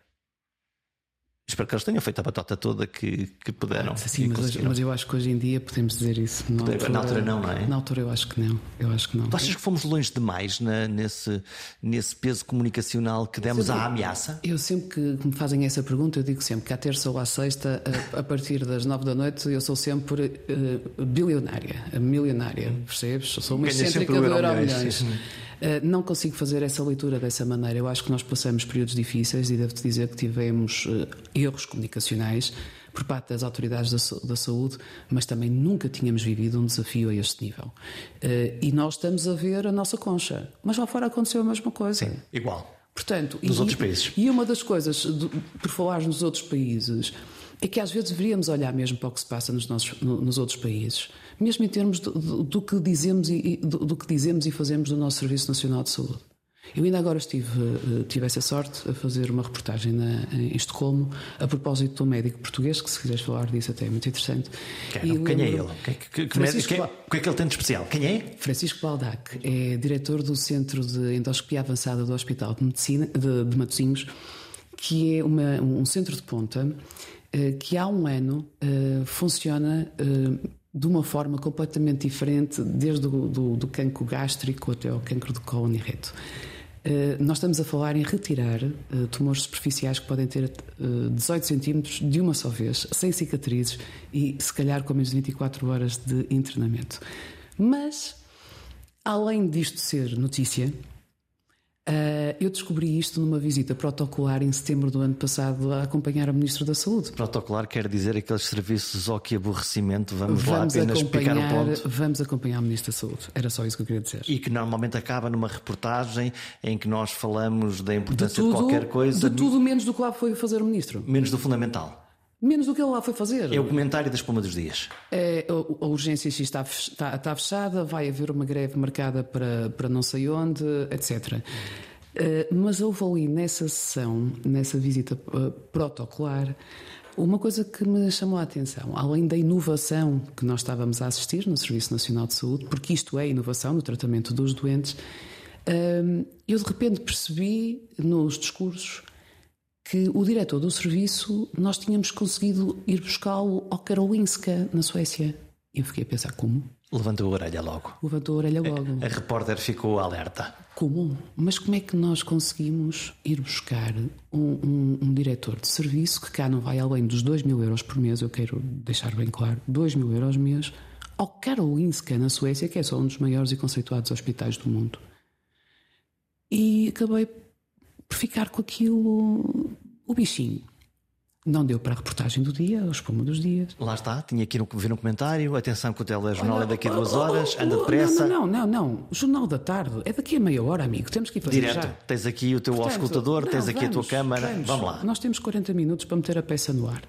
Espero que eles tenham feito a batota toda que, que puderam. Sim, mas, mas, eu acho que hoje em dia podemos dizer isso. Na altura, na altura, não, não é? Na altura eu acho que não. Eu acho que não. Tu achas que fomos longe demais na, nesse, nesse peso comunicacional que demos à ameaça? Eu sempre que me fazem essa pergunta, eu digo sempre que à terça ou à sexta, a, a partir das nove da noite, eu sou sempre uh, bilionária, milionária, percebes? Sou uma excêntrica do Euro Milhões. Eh, não consigo fazer essa leitura dessa maneira. Eu acho que nós passamos períodos difíceis e devo-te dizer que tivemos uh, erros comunicacionais por parte das autoridades da, da, saúde, mas também nunca tínhamos vivido um desafio a este nível. Uh, e nós estamos a ver a nossa concha. Mas lá fora aconteceu a mesma coisa. Sim, igual. Portanto, nos e, outros países. E uma das coisas, por falar nos outros países, é que às vezes deveríamos olhar mesmo para o que se passa nos, nossos, nos outros países mesmo em termos do, do, do que dizemos e do, do, que dizemos e fazemos do nosso Serviço Nacional de Saúde. Eu ainda agora estive, eh, tive essa sorte a fazer uma reportagem na, em Estocolmo a propósito de um médico português, que se quiseres falar disso até é muito interessante. Quem, quem é ele? Que, que, médico, quem, o que é que ele tem de especial? Quem é? Francisco Baldac é diretor do Centro de Endoscopia Avançada do Hospital de Medicina de, de Matosinhos, que é uma, um centro de ponta que há um ano funciona de uma forma completamente diferente, desde o do, do cancro gástrico até ao cancro do cólon e reto. Uh, nós estamos a falar em retirar uh, tumores superficiais que podem ter uh, 18 centímetros de uma só vez, sem cicatrizes e se calhar com menos de 24 horas de internamento. Mas, além disto ser notícia, Uh, eu descobri isto numa visita protocolar em setembro do ano passado a acompanhar o Ministro da Saúde. Protocolar quer dizer aqueles serviços ao que aborrecimento, vamos, vamos lá apenas explicar o ponto. Vamos acompanhar o Ministro da Saúde, era só isso que eu queria dizer. E que normalmente acaba numa reportagem em que nós falamos da importância de, tudo, de qualquer coisa. De tudo menos do que lá foi fazer o Ministro. Menos do fundamental. Menos do que ele lá foi fazer. É o comentário da espuma dos dias. É, a, a urgência está, está, está, fechada, vai haver uma greve marcada para, para não sei onde, etc. Uh, mas houve ali nessa sessão, nessa visita uh, protocolar, uma coisa que me chamou a atenção, além da inovação que nós estávamos a assistir no Serviço Nacional de Saúde, porque isto é inovação no tratamento dos doentes, uh, eu de repente percebi nos discursos que o diretor do serviço nós tínhamos conseguido ir buscá-lo ao Karolinska, na Suécia. Eu fiquei a pensar como? Levantou a orelha logo. Levantou a orelha logo. A, a repórter ficou alerta. Como? Mas como é que nós conseguimos ir buscar um, um, um, diretor de serviço que cá não vai além dos 2 mil euros por mês, eu quero deixar bem claro, 2 mil euros por mês, ao Karolinska, na Suécia, que é só um dos maiores e conceituados hospitais do mundo. E acabei ficar com aquilo, o bichinho. Não deu para a reportagem do dia, o espuma dos dias. Lá está, tinha aqui no, ver um comentário. Atenção que o telejornal é daqui a duas horas, anda depressa. Não, não, não, não. Jornal da tarde é daqui a meia hora, amigo. Temos que ir fazer Direto. já. Tens aqui o teu Portanto, auscultador, tens aqui vamos, a tua câmara. Vamos. vamos. lá. Nós temos 40 minutos para meter a peça no ar.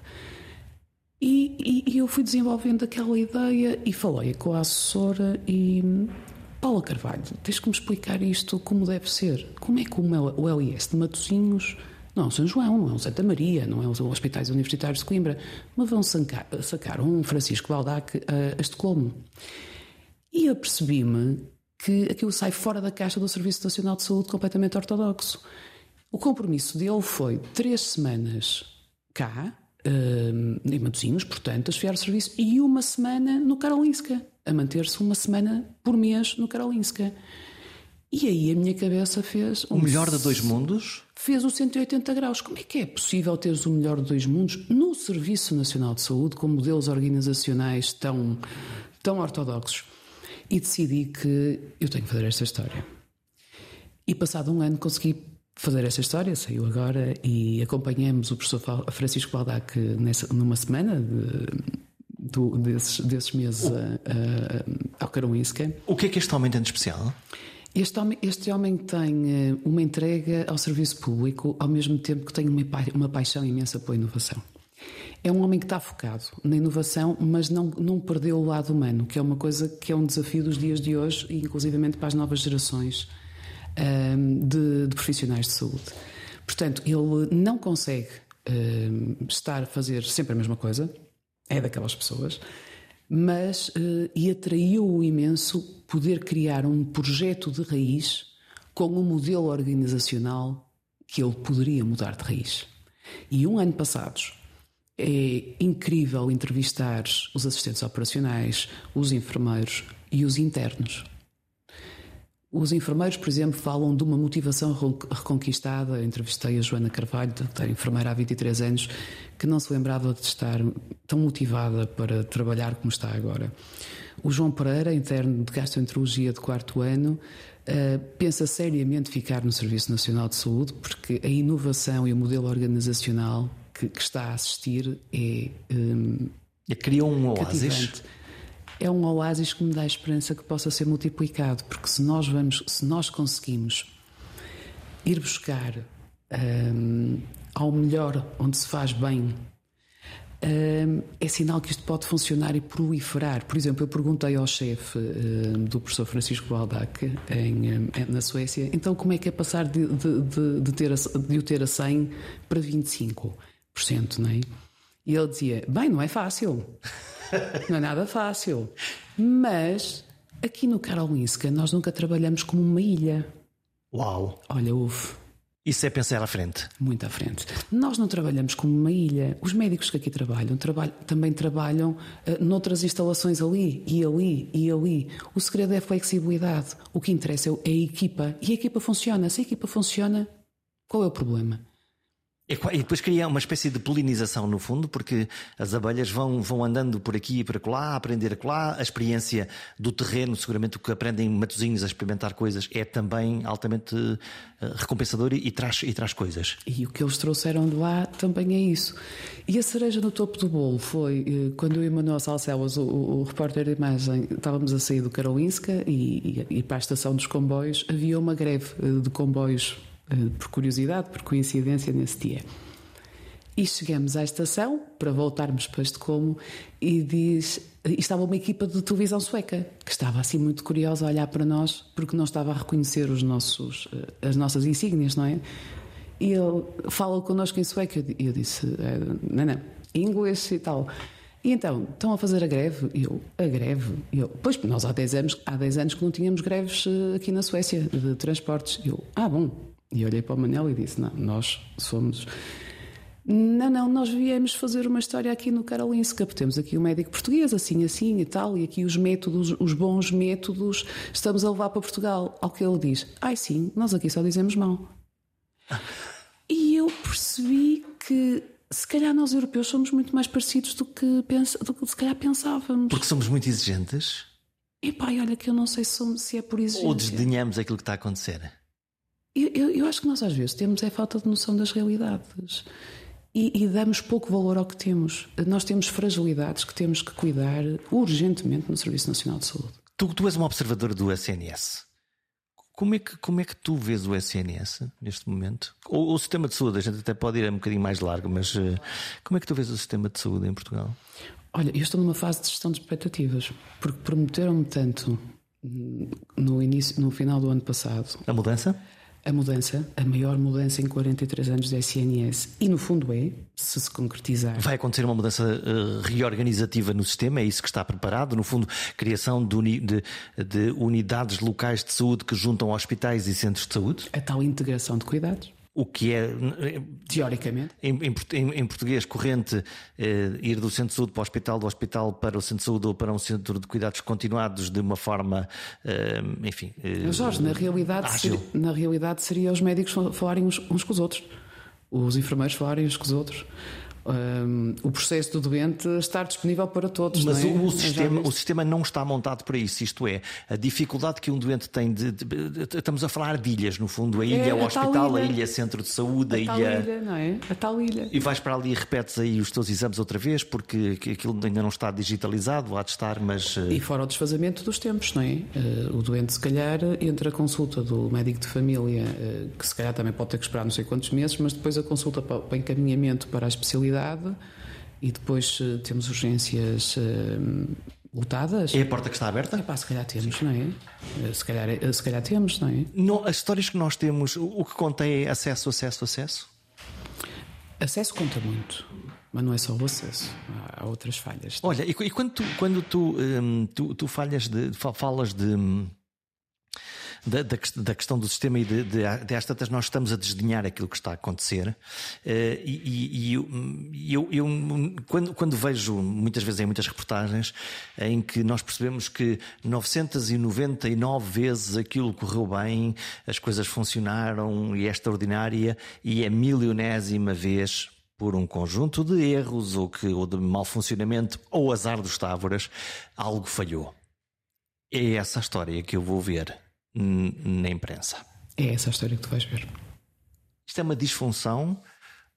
E, e, e eu fui desenvolvendo aquela ideia e falei com a assessora e Paula Carvalho, tens que me explicar isto como deve ser. Como é que o LIS de Matosinhos não é um São João, não é um Santa Maria, não é os hospitais universitários de Coimbra, mas vão sacar, sacar um Francisco Baldac a, a Estocolmo. E eu percebi-me que aquilo sai fora da caixa do Serviço Nacional de Saúde completamente ortodoxo. O compromisso dele foi três semanas cá, uh, em Matosinhos, portanto, a esfiar o serviço, e uma semana no Karolinska a manter-se uma semana por mês no Karolinska. E aí a minha cabeça fez. Um o melhor de dois mundos? Fez o 180 graus. Como é que é possível teres o melhor de dois mundos no Serviço Nacional de Saúde, com modelos organizacionais tão, tão ortodoxos? E decidi que eu tenho que fazer esta história. E passado um ano consegui fazer esta história, saiu agora e acompanhamos o professor Francisco Baldac nessa, numa semana de do, desses, desses meses o, ao Karolinska. O que é que este homem tem de especial? Este homem, este homem tem eh, uma entrega ao serviço público ao mesmo tempo que tem uma, uma paixão imensa pela inovação. É um homem que está focado na inovação, mas não, não perdeu o lado humano, que é uma coisa que é um desafio dos dias de hoje e inclusivamente para as novas gerações um, ehm, de, de, profissionais de saúde. Portanto, ele não consegue um, ehm, estar a fazer sempre a mesma coisa, é daquelas pessoas, mas uh, e atraiu-o imenso poder criar um projeto de raiz com um modelo organizacional que ele poderia mudar de raiz. E um ano passados é incrível entrevistar os assistentes operacionais, os enfermeiros e os internos. Os enfermeiros, por exemplo, falam de uma motivação reconquistada. entrevistei a Joana Carvalho, que é enfermeira há 23 anos, que não se lembrava de estar tão motivada para trabalhar como está agora. O João Pereira, interno de gastroenterologia de quarto ano, uh, pensa seriamente ficar no Serviço Nacional de Saúde, porque a inovação e o modelo organizacional que, está a assistir é. Um, Criou um oásis. É um oásis que me dá a esperança que possa ser multiplicado, porque se nós vamos, se nós conseguimos ir buscar um, ao melhor onde se faz bem, um, é sinal que isto pode funcionar e proliferar. Por exemplo, eu perguntei ao chefe um, do professor Francisco Baldac em, na Suécia, então como é que é passar de, de, de, de, ter a, de o ter a 100 para 25%, não é? E ele dizia, bem, não é fácil. Não é nada fácil. Mas aqui no Karolinska nós nunca trabalhamos como uma ilha. Uau! Olha, houve. Isso é pensar à frente. Muito à frente. Nós não trabalhamos como uma ilha. Os médicos que aqui trabalham, trabalham também trabalham uh, noutras instalações ali e ali e ali. O segredo é a flexibilidade. O que interessa é, é a equipa. E a equipa funciona. Se a equipa funciona, qual é o problema? E depois cria uma espécie de polinização no fundo, porque as abelhas vão, vão andando por aqui e por lá, a aprender lá. A experiência do terreno, seguramente o que aprendem matozinhos a experimentar coisas, é também altamente uh, recompensador e, e, traz, e traz coisas. E o que eles trouxeram de lá também é isso. E a cereja no topo do bolo foi uh, quando eu e Manuel Salcelas, o, o, repórter de imagem, estávamos a sair do Karolinska e, e, e para a estação dos comboios, havia uma greve uh, de comboios eh, por curiosidade, por coincidência nesse dia. E chegamos à estação para voltarmos para Estocolmo e diz. E estava uma equipa de televisão sueca que estava assim muito curiosa a olhar para nós porque não estava a reconhecer os nossos, eh, as nossas insígnias, não é? E ele fala connosco em sueco e eu disse: eh, não, não, inglês e tal. E então, estão a fazer a greve? E eu, a greve? Eu, pois, nós há 10 anos, há 10 anos que não tínhamos greves aqui na Suécia de transportes. Eu, ah, bom, e olhei para o Manel e disse: Não, nós somos. Não, não, nós viemos fazer uma história aqui no Karolinska, porque temos aqui um médico português, assim, assim e tal, e aqui os métodos, os bons métodos, estamos a levar para Portugal. Ao que ele diz: Ai sim, nós aqui só dizemos mal. E eu percebi que se calhar nós europeus somos muito mais parecidos do que, pensa, do que se calhar pensávamos. Porque somos muito exigentes? E pai, olha que eu não sei se é por exigência. Ou desdenhamos aquilo que está a acontecer? Eu, eu, eu, acho que nós às vezes temos é falta de noção das realidades e, e, damos pouco valor ao que temos. Nós temos fragilidades que temos que cuidar urgentemente no Serviço Nacional de Saúde. Tu, tu és uma observadora do SNS. Como é, que, como é que tu vês o SNS neste momento? Ou, o sistema de saúde, a gente até pode ir um bocadinho mais largo, mas uh, como é que tu vês o sistema de saúde em Portugal? Olha, eu estou numa fase de gestão de expectativas, porque prometeram-me tanto no início, no final do ano passado. A mudança? A mudança, a maior mudança em 43 anos da SNS, e no fundo é, se se concretizar. Vai acontecer uma mudança uh, reorganizativa no sistema, é isso que está preparado? No fundo, criação de, uni de, de unidades locais de saúde que juntam hospitais e centros de saúde? A tal integração de cuidados o que é teoricamente. em, em, em português corrente eh, ir do centro de saúde para o hospital, do hospital para o centro de saúde ou para um centro de cuidados continuados de uma forma, eh, enfim. Eh, Jorge, na realidade, seria, na realidade seria os médicos falarem uns, uns com os outros, os enfermeiros falarem uns com os outros um, o processo do doente estar disponível para todos. Mas é? o, sistema, o sistema não está montado para isso. Isto é, a dificuldade que um doente tem de. de, de estamos a falar de ilhas, no fundo. A ilha, é, o hospital, ilha. a ilha, centro de saúde, a, a ilha. ilha não é? A tal ilha. E vais para ali e repetes aí os teus exames outra vez, porque aquilo ainda não está digitalizado, há de estar, mas. Eh, e fora o desfazamento dos tempos, não é? Eh, o doente, se calhar, entre a consulta do médico de família, eh, que se calhar também pode ter que esperar não sei quantos meses, mas depois a consulta para o encaminhamento para a especialidade e depois eh, temos urgências uh, lotadas. É a porta que está aberta? Epá, se calhar temos, não é? Eh, se calhar, se calhar temos, não é? Não, as histórias que nós temos, o que conta é acesso, acesso, acesso? Acesso conta muito, mas não é só o acesso, há outras falhas. Olha, e, quando tu, quando tu, um, tu, tu falhas de, falas de hum, da, da, da questão do sistema e de, de, de às tantas nós estamos a desdenhar aquilo que está a acontecer. Uh, e, e eu, eu, quando, quando vejo, muitas vezes em muitas reportagens, em que nós percebemos que 999 vezes aquilo correu bem, as coisas funcionaram e é extraordinária, e é milionésima vez por um conjunto de erros ou, que, ou de mau funcionamento ou azar dos távoras, algo falhou. É essa a história que eu vou ver na imprensa. É essa a história que tu vais ver. Isto é uma disfunção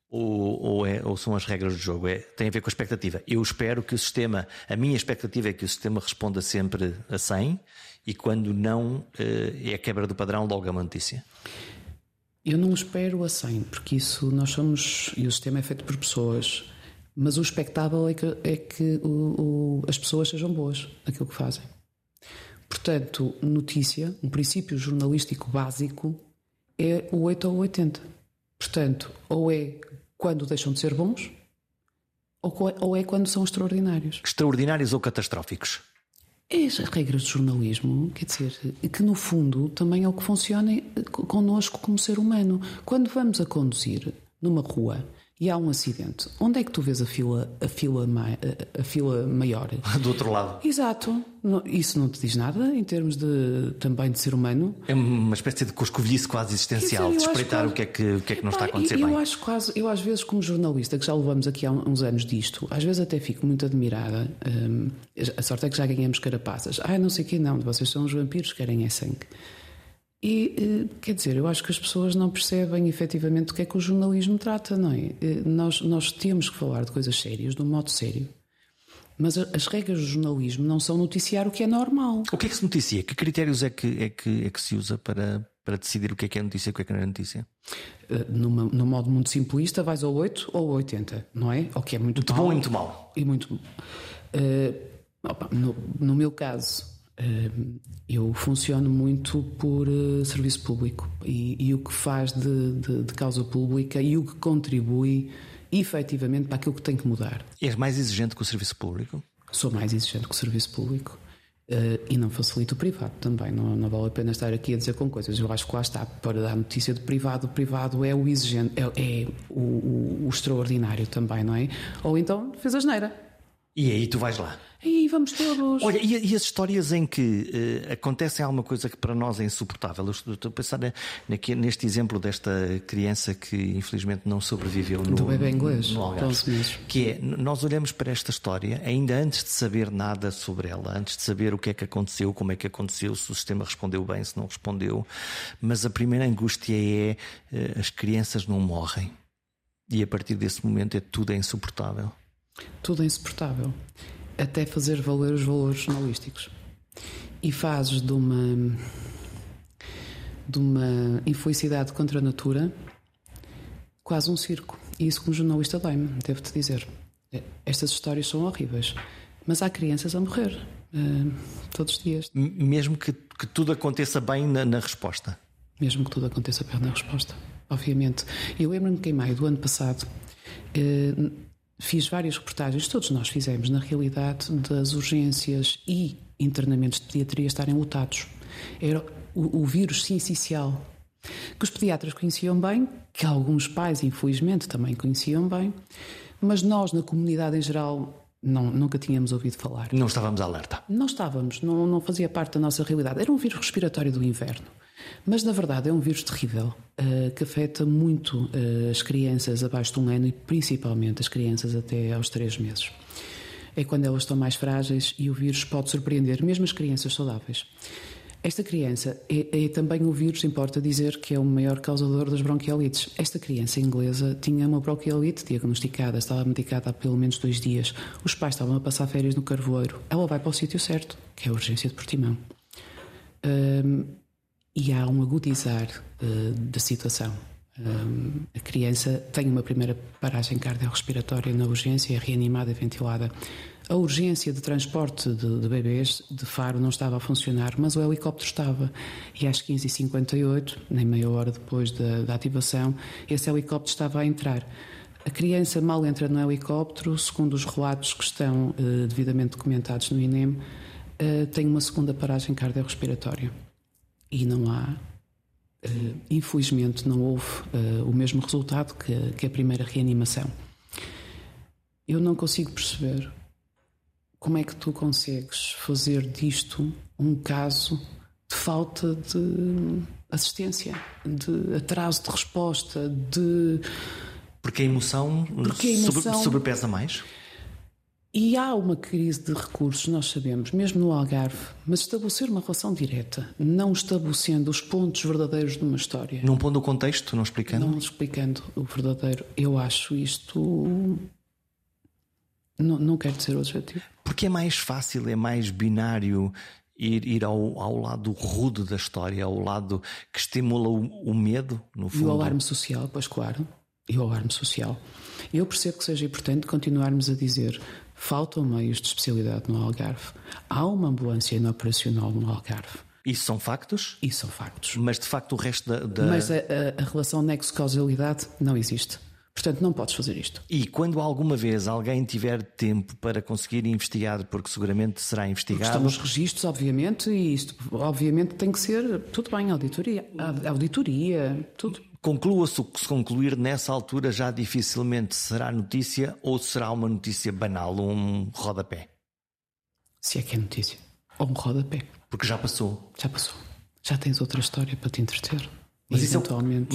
ou, ou, é, ou, são as regras do jogo? É, tem a ver com a expectativa. Eu espero que o sistema, a minha expectativa é que o sistema responda sempre a 100 e quando não eh, é a quebra do padrão, logo a uma notícia. Eu não espero a 100, porque isso nós somos, e o sistema é feito por pessoas, mas o expectável é que, é que o, o, as pessoas sejam boas naquilo que fazem. Portanto, notícia, um princípio jornalístico básico, é o 8 ou 80. Portanto, ou é quando deixam de ser bons, ou é quando são extraordinários. Extraordinários ou catastróficos? É as regras do jornalismo, quer dizer, que no fundo também é o que funciona connosco como ser humano. Quando vamos a conduzir numa rua e há um acidente, onde é que tu vês a fila, a fila, a fila maior? Do outro lado. Exato. Isso não te diz nada em termos de também de ser humano. É uma espécie de coscovilhice quase existencial, dizer, de espreitar quase... o, que é que, o que é que não está a acontecer eu bem. acho quase, eu às vezes como jornalista, que já levamos aqui há uns anos disto, às vezes até fico muito admirada. Hum, a sorte é que já ganhamos carapaças. Ah, não sei o que não, vocês são os vampiros, querem é sangue. E, eh, quer dizer, eu acho que as pessoas não percebem efetivamente o que é que o jornalismo trata, não é? Eh, nós, nós temos que falar de coisas sérias, de um modo sério. Mas as regras do jornalismo não são noticiar o que é normal. O que é que se noticia? Que critérios é que, é que, é que se usa para, para decidir o que é que é notícia e o que é que não é notícia? Eh, numa, num modo muito simplista, vais ao 8 ou ao 80, não é? O que é muito, muito mal, bom e muito mal. E muito. Uh, opa, no, no meu caso, eu funciono muito por uh, serviço público e, e, o que faz de, de, de, causa pública e o que contribui efetivamente para aquilo que tem que mudar. És mais exigente que o serviço público? Sou mais exigente que o serviço público. Uh, e não facilito o privado também, não, não, vale a pena estar aqui a dizer com coisas. Eu acho que lá está, para dar notícia de privado, o privado é o exigente, é, é o, o, o extraordinário também, não é? Ou então fez a geneira. E aí tu vais lá. E vamos todos. Olha, e, e as histórias em que uh, acontecem alguma coisa que para nós é insuportável? Eu estou a pensar neste exemplo desta criança que infelizmente não sobreviveu no, Do bebê inglês, no Algarve. Que é, nós olhamos para esta história ainda antes de saber nada sobre ela, antes de saber o que é que aconteceu, como é que aconteceu, se o sistema respondeu bem, se não respondeu. Mas a primeira angústia é uh, as crianças não morrem. E a partir desse momento é tudo é insuportável. Tudo é insuportável. Até fazer valer os valores jornalísticos. E fazes de uma. de uma infelicidade contra a natura quase um circo. E isso, como jornalista, dói-me, devo-te dizer. Estas histórias são horríveis. Mas há crianças a morrer uh, todos os dias. Mesmo que, que tudo aconteça bem na, na, resposta. Mesmo que tudo aconteça bem na resposta, obviamente. Eu lembro-me que em maio do ano passado uh, Fiz várias reportagens, todos nós fizemos, na realidade, das urgências e internamentos de pediatria estarem lotados. Era o, o vírus sincicial, que os pediatras conheciam bem, que alguns pais, infelizmente, também conheciam bem, mas nós, na comunidade em geral, não, nunca tínhamos ouvido falar. Não estávamos alerta. Não estávamos, não, não fazia parte da nossa realidade. Era um vírus respiratório do inverno. Mas, na verdade, é um vírus terrível uh, que afeta muito uh, as crianças abaixo de um ano e principalmente as crianças até aos três meses. É quando elas estão mais frágeis e o vírus pode surpreender mesmo as crianças saudáveis. Esta criança é, é, também o vírus, importa dizer, que é o maior causador das bronquiolites. Esta criança inglesa tinha uma bronquiolite diagnosticada, estava medicada há pelo menos dois dias. Os pais estavam a passar férias no Carvoeiro. Ela vai para o sítio certo, que é a urgência de Portimão. Um, e há um agudizar uh, da situação. Um, a criança tem uma primeira paragem cardiorrespiratória na urgência, é reanimada e ventilada. A urgência de transporte de, de, bebês de Faro não estava a funcionar, mas o helicóptero estava. E às 15h58, nem meia hora depois da, da ativação, esse helicóptero estava a entrar. A criança mal entra no helicóptero, segundo os relatos que estão uh, devidamente documentados no INEM, uh, tem uma segunda paragem cardiorrespiratória e não há. Uh, infelizmente, não houve uh, o mesmo resultado que, que a primeira reanimação. Eu não consigo perceber como é que tu consegues fazer disto um caso de falta de assistência, de atraso de resposta, de. Porque a emoção, Porque a emoção... Sobre, sobrepesa mais? E há uma crise de recursos, nós sabemos, mesmo no Algarve, mas estabelecer uma relação direta, não estabelecendo os pontos verdadeiros de uma história. Não pondo o contexto, não explicando? Não explicando o verdadeiro. Eu acho isto. Não, não quero dizer objetivo. Porque é mais fácil, é mais binário ir, ir ao, ao lado rude da história, ao lado que estimula o, o medo, no fundo. E o alarme social, pois claro. E o alarme social. Eu percebo que seja importante continuarmos a dizer Faltam meios de especialidade no Algarve. Há uma ambulância operacional no Algarve. Isso são factos? Isso são factos. Mas de facto o resto da. da... Mas a, a, a relação nexo-causalidade não existe. Portanto, não podes fazer isto. E quando alguma vez alguém tiver tempo para conseguir investigar, porque seguramente será investigado. Estão os registros, obviamente, e isto, obviamente, tem que ser tudo bem, auditoria, auditoria, tudo. Conclua-se o que se concluir nessa altura já dificilmente será notícia ou será uma notícia banal, um rodapé. Se é que é notícia. Ou um rodapé. Porque já passou. Já passou. Já tens outra história para te entreter. Mas isso, é,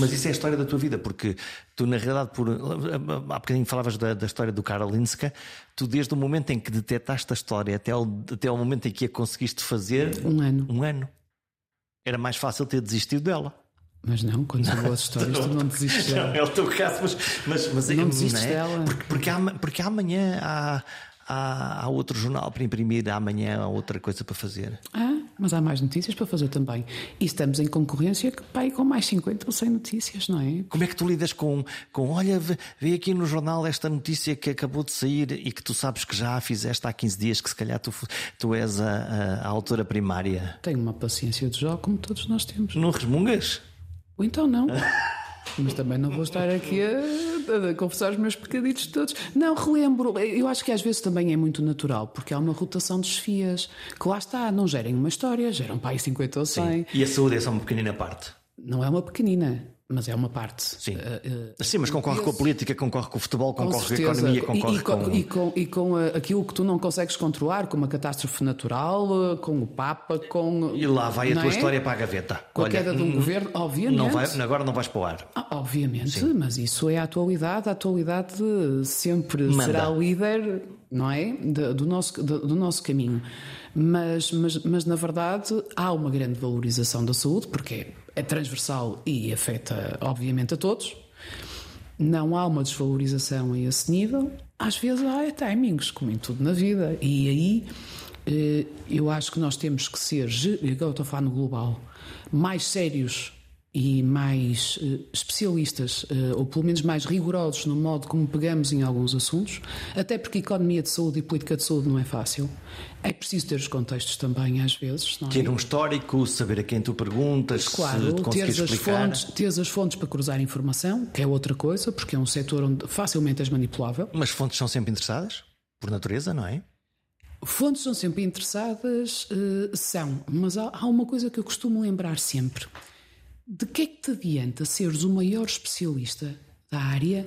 mas isso é a história da tua vida, porque tu, na realidade, por, há bocadinho falavas da, da história do Karolinska, tu, desde o momento em que detectaste a história até o, até momento em que a conseguiste fazer. Um ano. Um ano. Era mais fácil ter desistido dela. Mas não, quando são boas histórias, tu não desistes dela. Não, é o teu caso, mas, mas, mas não desistes não é? dela. Porque, porque, porque amanhã há, há, há outro jornal para imprimir, amanhã há outra coisa para fazer. Ah, mas há mais notícias para fazer também. E estamos em concorrência pai, com mais 50 ou 100 notícias, não é? Como é que tu lidas com, com olha, vê aqui no jornal esta notícia que acabou de sair e que tu sabes que já a fizeste há 15 dias, que se calhar tu, tu és a, a, a autora primária? Tenho uma paciência de jogo como todos nós temos. Não resmungas? Ou então não. Mas também não vou estar aqui a, a, confessar os meus pecaditos todos. Não, relembro. Eu acho que às vezes também é muito natural, porque há uma rotação de desfias que lá está, não gerem uma história, geram pai 50 ou 100. Sim. E a saúde é só uma pequenina parte. Não é uma pequenina. Mas é uma parte. Sim, uh, uh, Sim mas concorre com a política, concorre com o futebol, concorre com, com a economia, concorre e, e, com... E com, e com aquilo que tu não consegues controlar, como a catástrofe natural, com o Papa, com. E lá vai a tua é? história para a gaveta. Com Olha, a queda de um hum, governo, obviamente. Não vai, agora não vais para o ar. Ah, obviamente, Sim. mas isso é a atualidade. A atualidade sempre Manda. será líder, não é? De, do, nosso, de, do nosso caminho. Mas, mas, mas, na verdade, há uma grande valorização da saúde, porque é transversal e afeta, obviamente, a todos. Não há uma desvalorização a esse nível. Às vezes há timings, como em tudo na vida. E aí eh, eu acho que nós temos que ser, agora estou a falar no global, mais sérios e mais uh, especialistas, uh, ou pelo menos mais rigorosos no modo como pegamos em alguns assuntos, até porque economia de saúde e política de saúde não é fácil. É preciso ter os contextos também, às vezes. É? Ter um histórico, saber a quem tu perguntas, claro, se teres as, fontes, teres as fontes para cruzar informação, que é outra coisa, porque é um setor onde facilmente és manipulável. Mas fontes são sempre interessadas, por natureza, não é? Fontes são sempre interessadas, uh, são, mas há, há uma coisa que eu costumo lembrar sempre de que é que te adianta seres o maior especialista da área,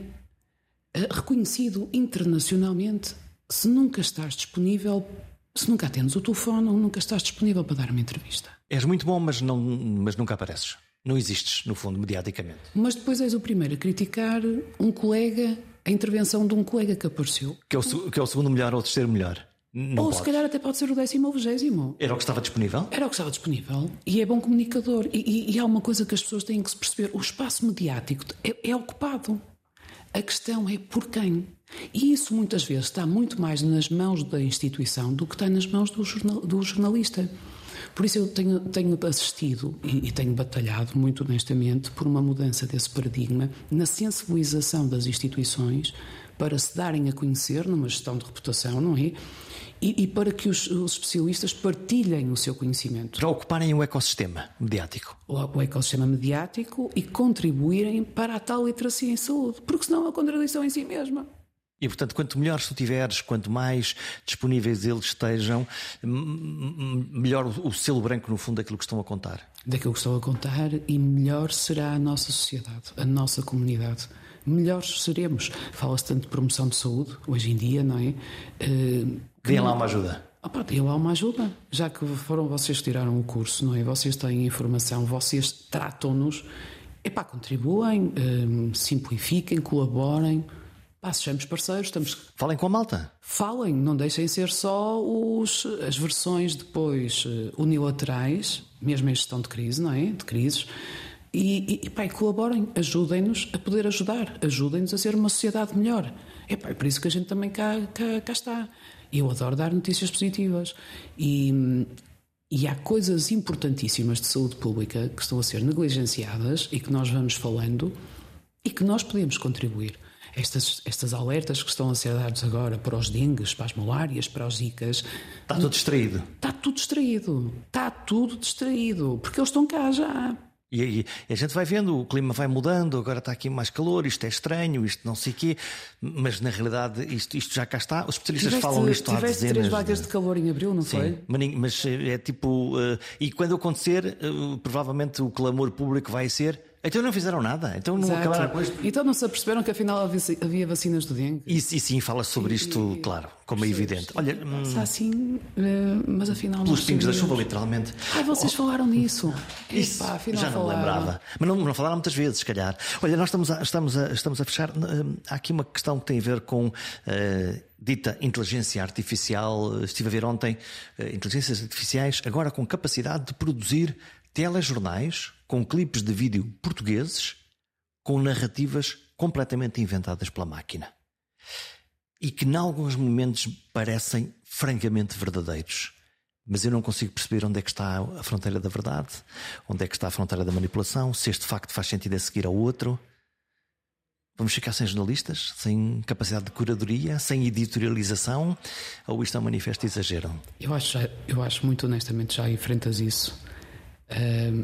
eh, reconhecido internacionalmente, se nunca estás disponível, se nunca atendes o telefone ou nunca estás disponível para dar uma entrevista? És muito bom, mas, não, mas nunca apareces. Não existes, no fundo, mediaticamente. Mas depois és o primeiro a criticar um colega, a intervenção de um colega que apareceu. Que é o, que é o segundo melhor ou o terceiro melhor. Não Ou se calhar até pode ser o décimo ou vigésimo. Era o que estava disponível? Era o que estava disponível. E é bom comunicador. E, e, e há uma coisa que as pessoas têm que se perceber: o espaço mediático é, é ocupado. A questão é por quem. E isso muitas vezes está muito mais nas mãos da instituição do que está nas mãos do, jornal, do jornalista. Por isso eu tenho, tenho assistido e, e, tenho batalhado muito honestamente por uma mudança desse paradigma na sensibilização das instituições para se darem a conhecer numa gestão de reputação, não é? e, e para que os, os, especialistas partilhem o seu conhecimento. Para ocuparem o ecossistema mediático. O, o ecossistema mediático e contribuírem para a tal literacia em saúde, porque senão é uma contradição em si mesma. E, portanto, quanto melhores tu tiveres, quanto mais disponíveis eles estejam, melhor o selo branco, no fundo, daquilo que estão a contar. Daquilo que estão a contar, e melhor será a nossa sociedade, a nossa comunidade melhores seremos. Fala-se tanto de promoção de saúde, hoje em dia, não é? Uh, Deem lá uma ajuda. Opa, deem lá uma ajuda. Já que foram vocês que tiraram o curso, não é? Vocês têm informação, vocês tratam-nos. Epá, contribuem, um, simplifiquem, colaborem. Pá, sejamos parceiros, estamos... Falem com a malta. Falem, não deixem ser só os, as versões depois uh, unilaterais, mesmo em gestão de crise, não é? De crises. E, e, pá, colaborem, ajudem-nos a poder ajudar, ajudem-nos a ser uma sociedade melhor. É, pá, é por isso que a gente também cá, cá, cá está. Eu adoro dar notícias positivas. E, e há coisas importantíssimas de saúde pública que estão a ser negligenciadas e que nós vamos falando e que nós podemos contribuir. Estas, estas alertas que estão a ser dados agora para os dengues, para as malárias, para os zicas. Está tudo distraído. Está tudo distraído. Está tudo distraído. Porque eles estão cá já. E, e, a gente vai vendo, o clima vai mudando, agora está aqui mais calor, isto é estranho, isto não sei o quê, mas na realidade isto, isto já cá está. Os especialistas tiveste, falam nisto há dezenas. três vagas de calor em abril, não Sim, foi? Mas é tipo. Uh, e quando acontecer, uh, provavelmente o clamor público vai ser então não fizeram nada, então não Exato. acabaram com isto. Então não se aperceberam que afinal havia vacinas do dengue? E, e sim, fala sobre isto, e, claro, como é evidente. Olha, hum, assim, mas afinal Pelos pingos da chuva, literalmente. Ah, vocês oh, falaram nisso. Isso, Epá, afinal já não falaram. lembrava. Mas não, não falaram muitas vezes, se calhar. Olha, nós estamos a, estamos a, estamos a fechar. Hum, há aqui uma questão que tem a ver com. Uh, dita inteligência artificial, estive a ver ontem, uh, inteligências artificiais agora com capacidade de produzir telejornais com clipes de vídeo portugueses com narrativas completamente inventadas pela máquina. E que, em alguns momentos, parecem francamente verdadeiros. Mas eu não consigo perceber onde é que está a fronteira da verdade, onde é que está a fronteira da manipulação, se este facto faz sentido a seguir ao outro. Vamos ficar sem jornalistas, sem capacidade de curadoria, sem editorialização, ou isto é um manifesto exagero? Eu acho, eu acho muito honestamente já enfrentas isso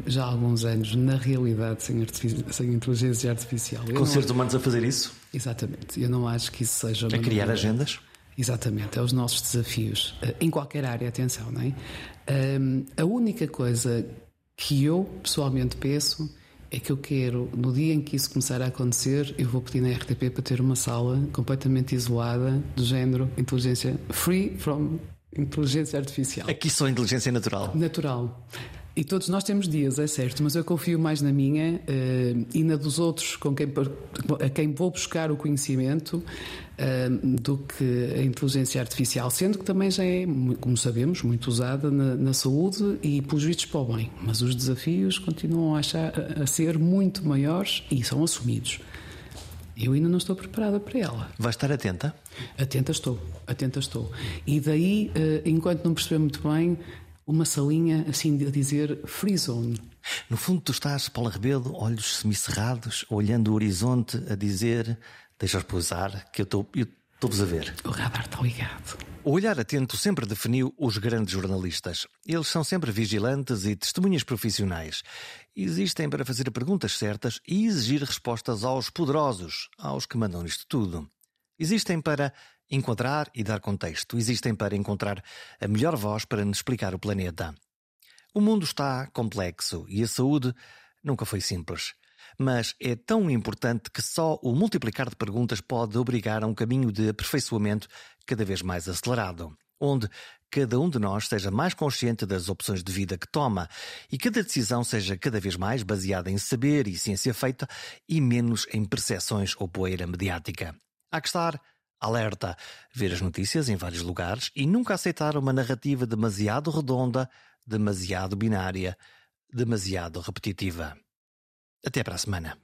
já há alguns anos, na realidade, sem, sem inteligência artificial. Eu Com seres acho... humanos a fazer isso? Exatamente. Eu não acho que isso seja. A criar novidade. agendas? Exatamente, é os nossos desafios, uh, em qualquer área, atenção, não é? a única coisa que eu pessoalmente penso é que eu quero, no dia em que isso começar a acontecer, eu vou pedir na RTP para ter uma sala completamente isolada, do género inteligência free from inteligência artificial. Aqui só inteligência natural. Natural. E todos nós temos dias, é certo, mas eu confio mais na minha uh, e na dos outros com quem, a quem vou buscar o conhecimento uh, do que a inteligência artificial, sendo que também já é, como sabemos, muito usada na, na saúde e pelos vistos para o bem. Mas os desafios continuam a, achar, a ser muito maiores e são assumidos. Eu ainda não estou preparada para ela. Vai estar atenta? Atenta estou, atenta estou. E daí, uh, enquanto não perceber muito bem, uma salinha assim a dizer free zone. No fundo, tu estás, Paula Rebelo, olhos semicerrados, olhando o horizonte, a dizer: Deixa repousar, que eu estou-vos a ver. O radar está ligado. O olhar atento sempre definiu os grandes jornalistas. Eles são sempre vigilantes e testemunhas profissionais. Existem para fazer perguntas certas e exigir respostas aos poderosos, aos que mandam nisto tudo. Existem para enquadrar e dar contexto. Existem para encontrar a melhor voz para nos explicar o planeta. O mundo está complexo e a saúde nunca foi simples. Mas é tão importante que só o multiplicar de perguntas pode obrigar a um caminho de aperfeiçoamento cada vez mais acelerado, onde cada um de nós seja mais consciente das opções de vida que toma e cada decisão seja cada vez mais baseada em saber e ciência feita e menos em percepções ou poeira mediática. Há que estar Alerta: ver as notícias em vários lugares e nunca aceitar uma narrativa demasiado redonda, demasiado binária, demasiado repetitiva. Até para a semana.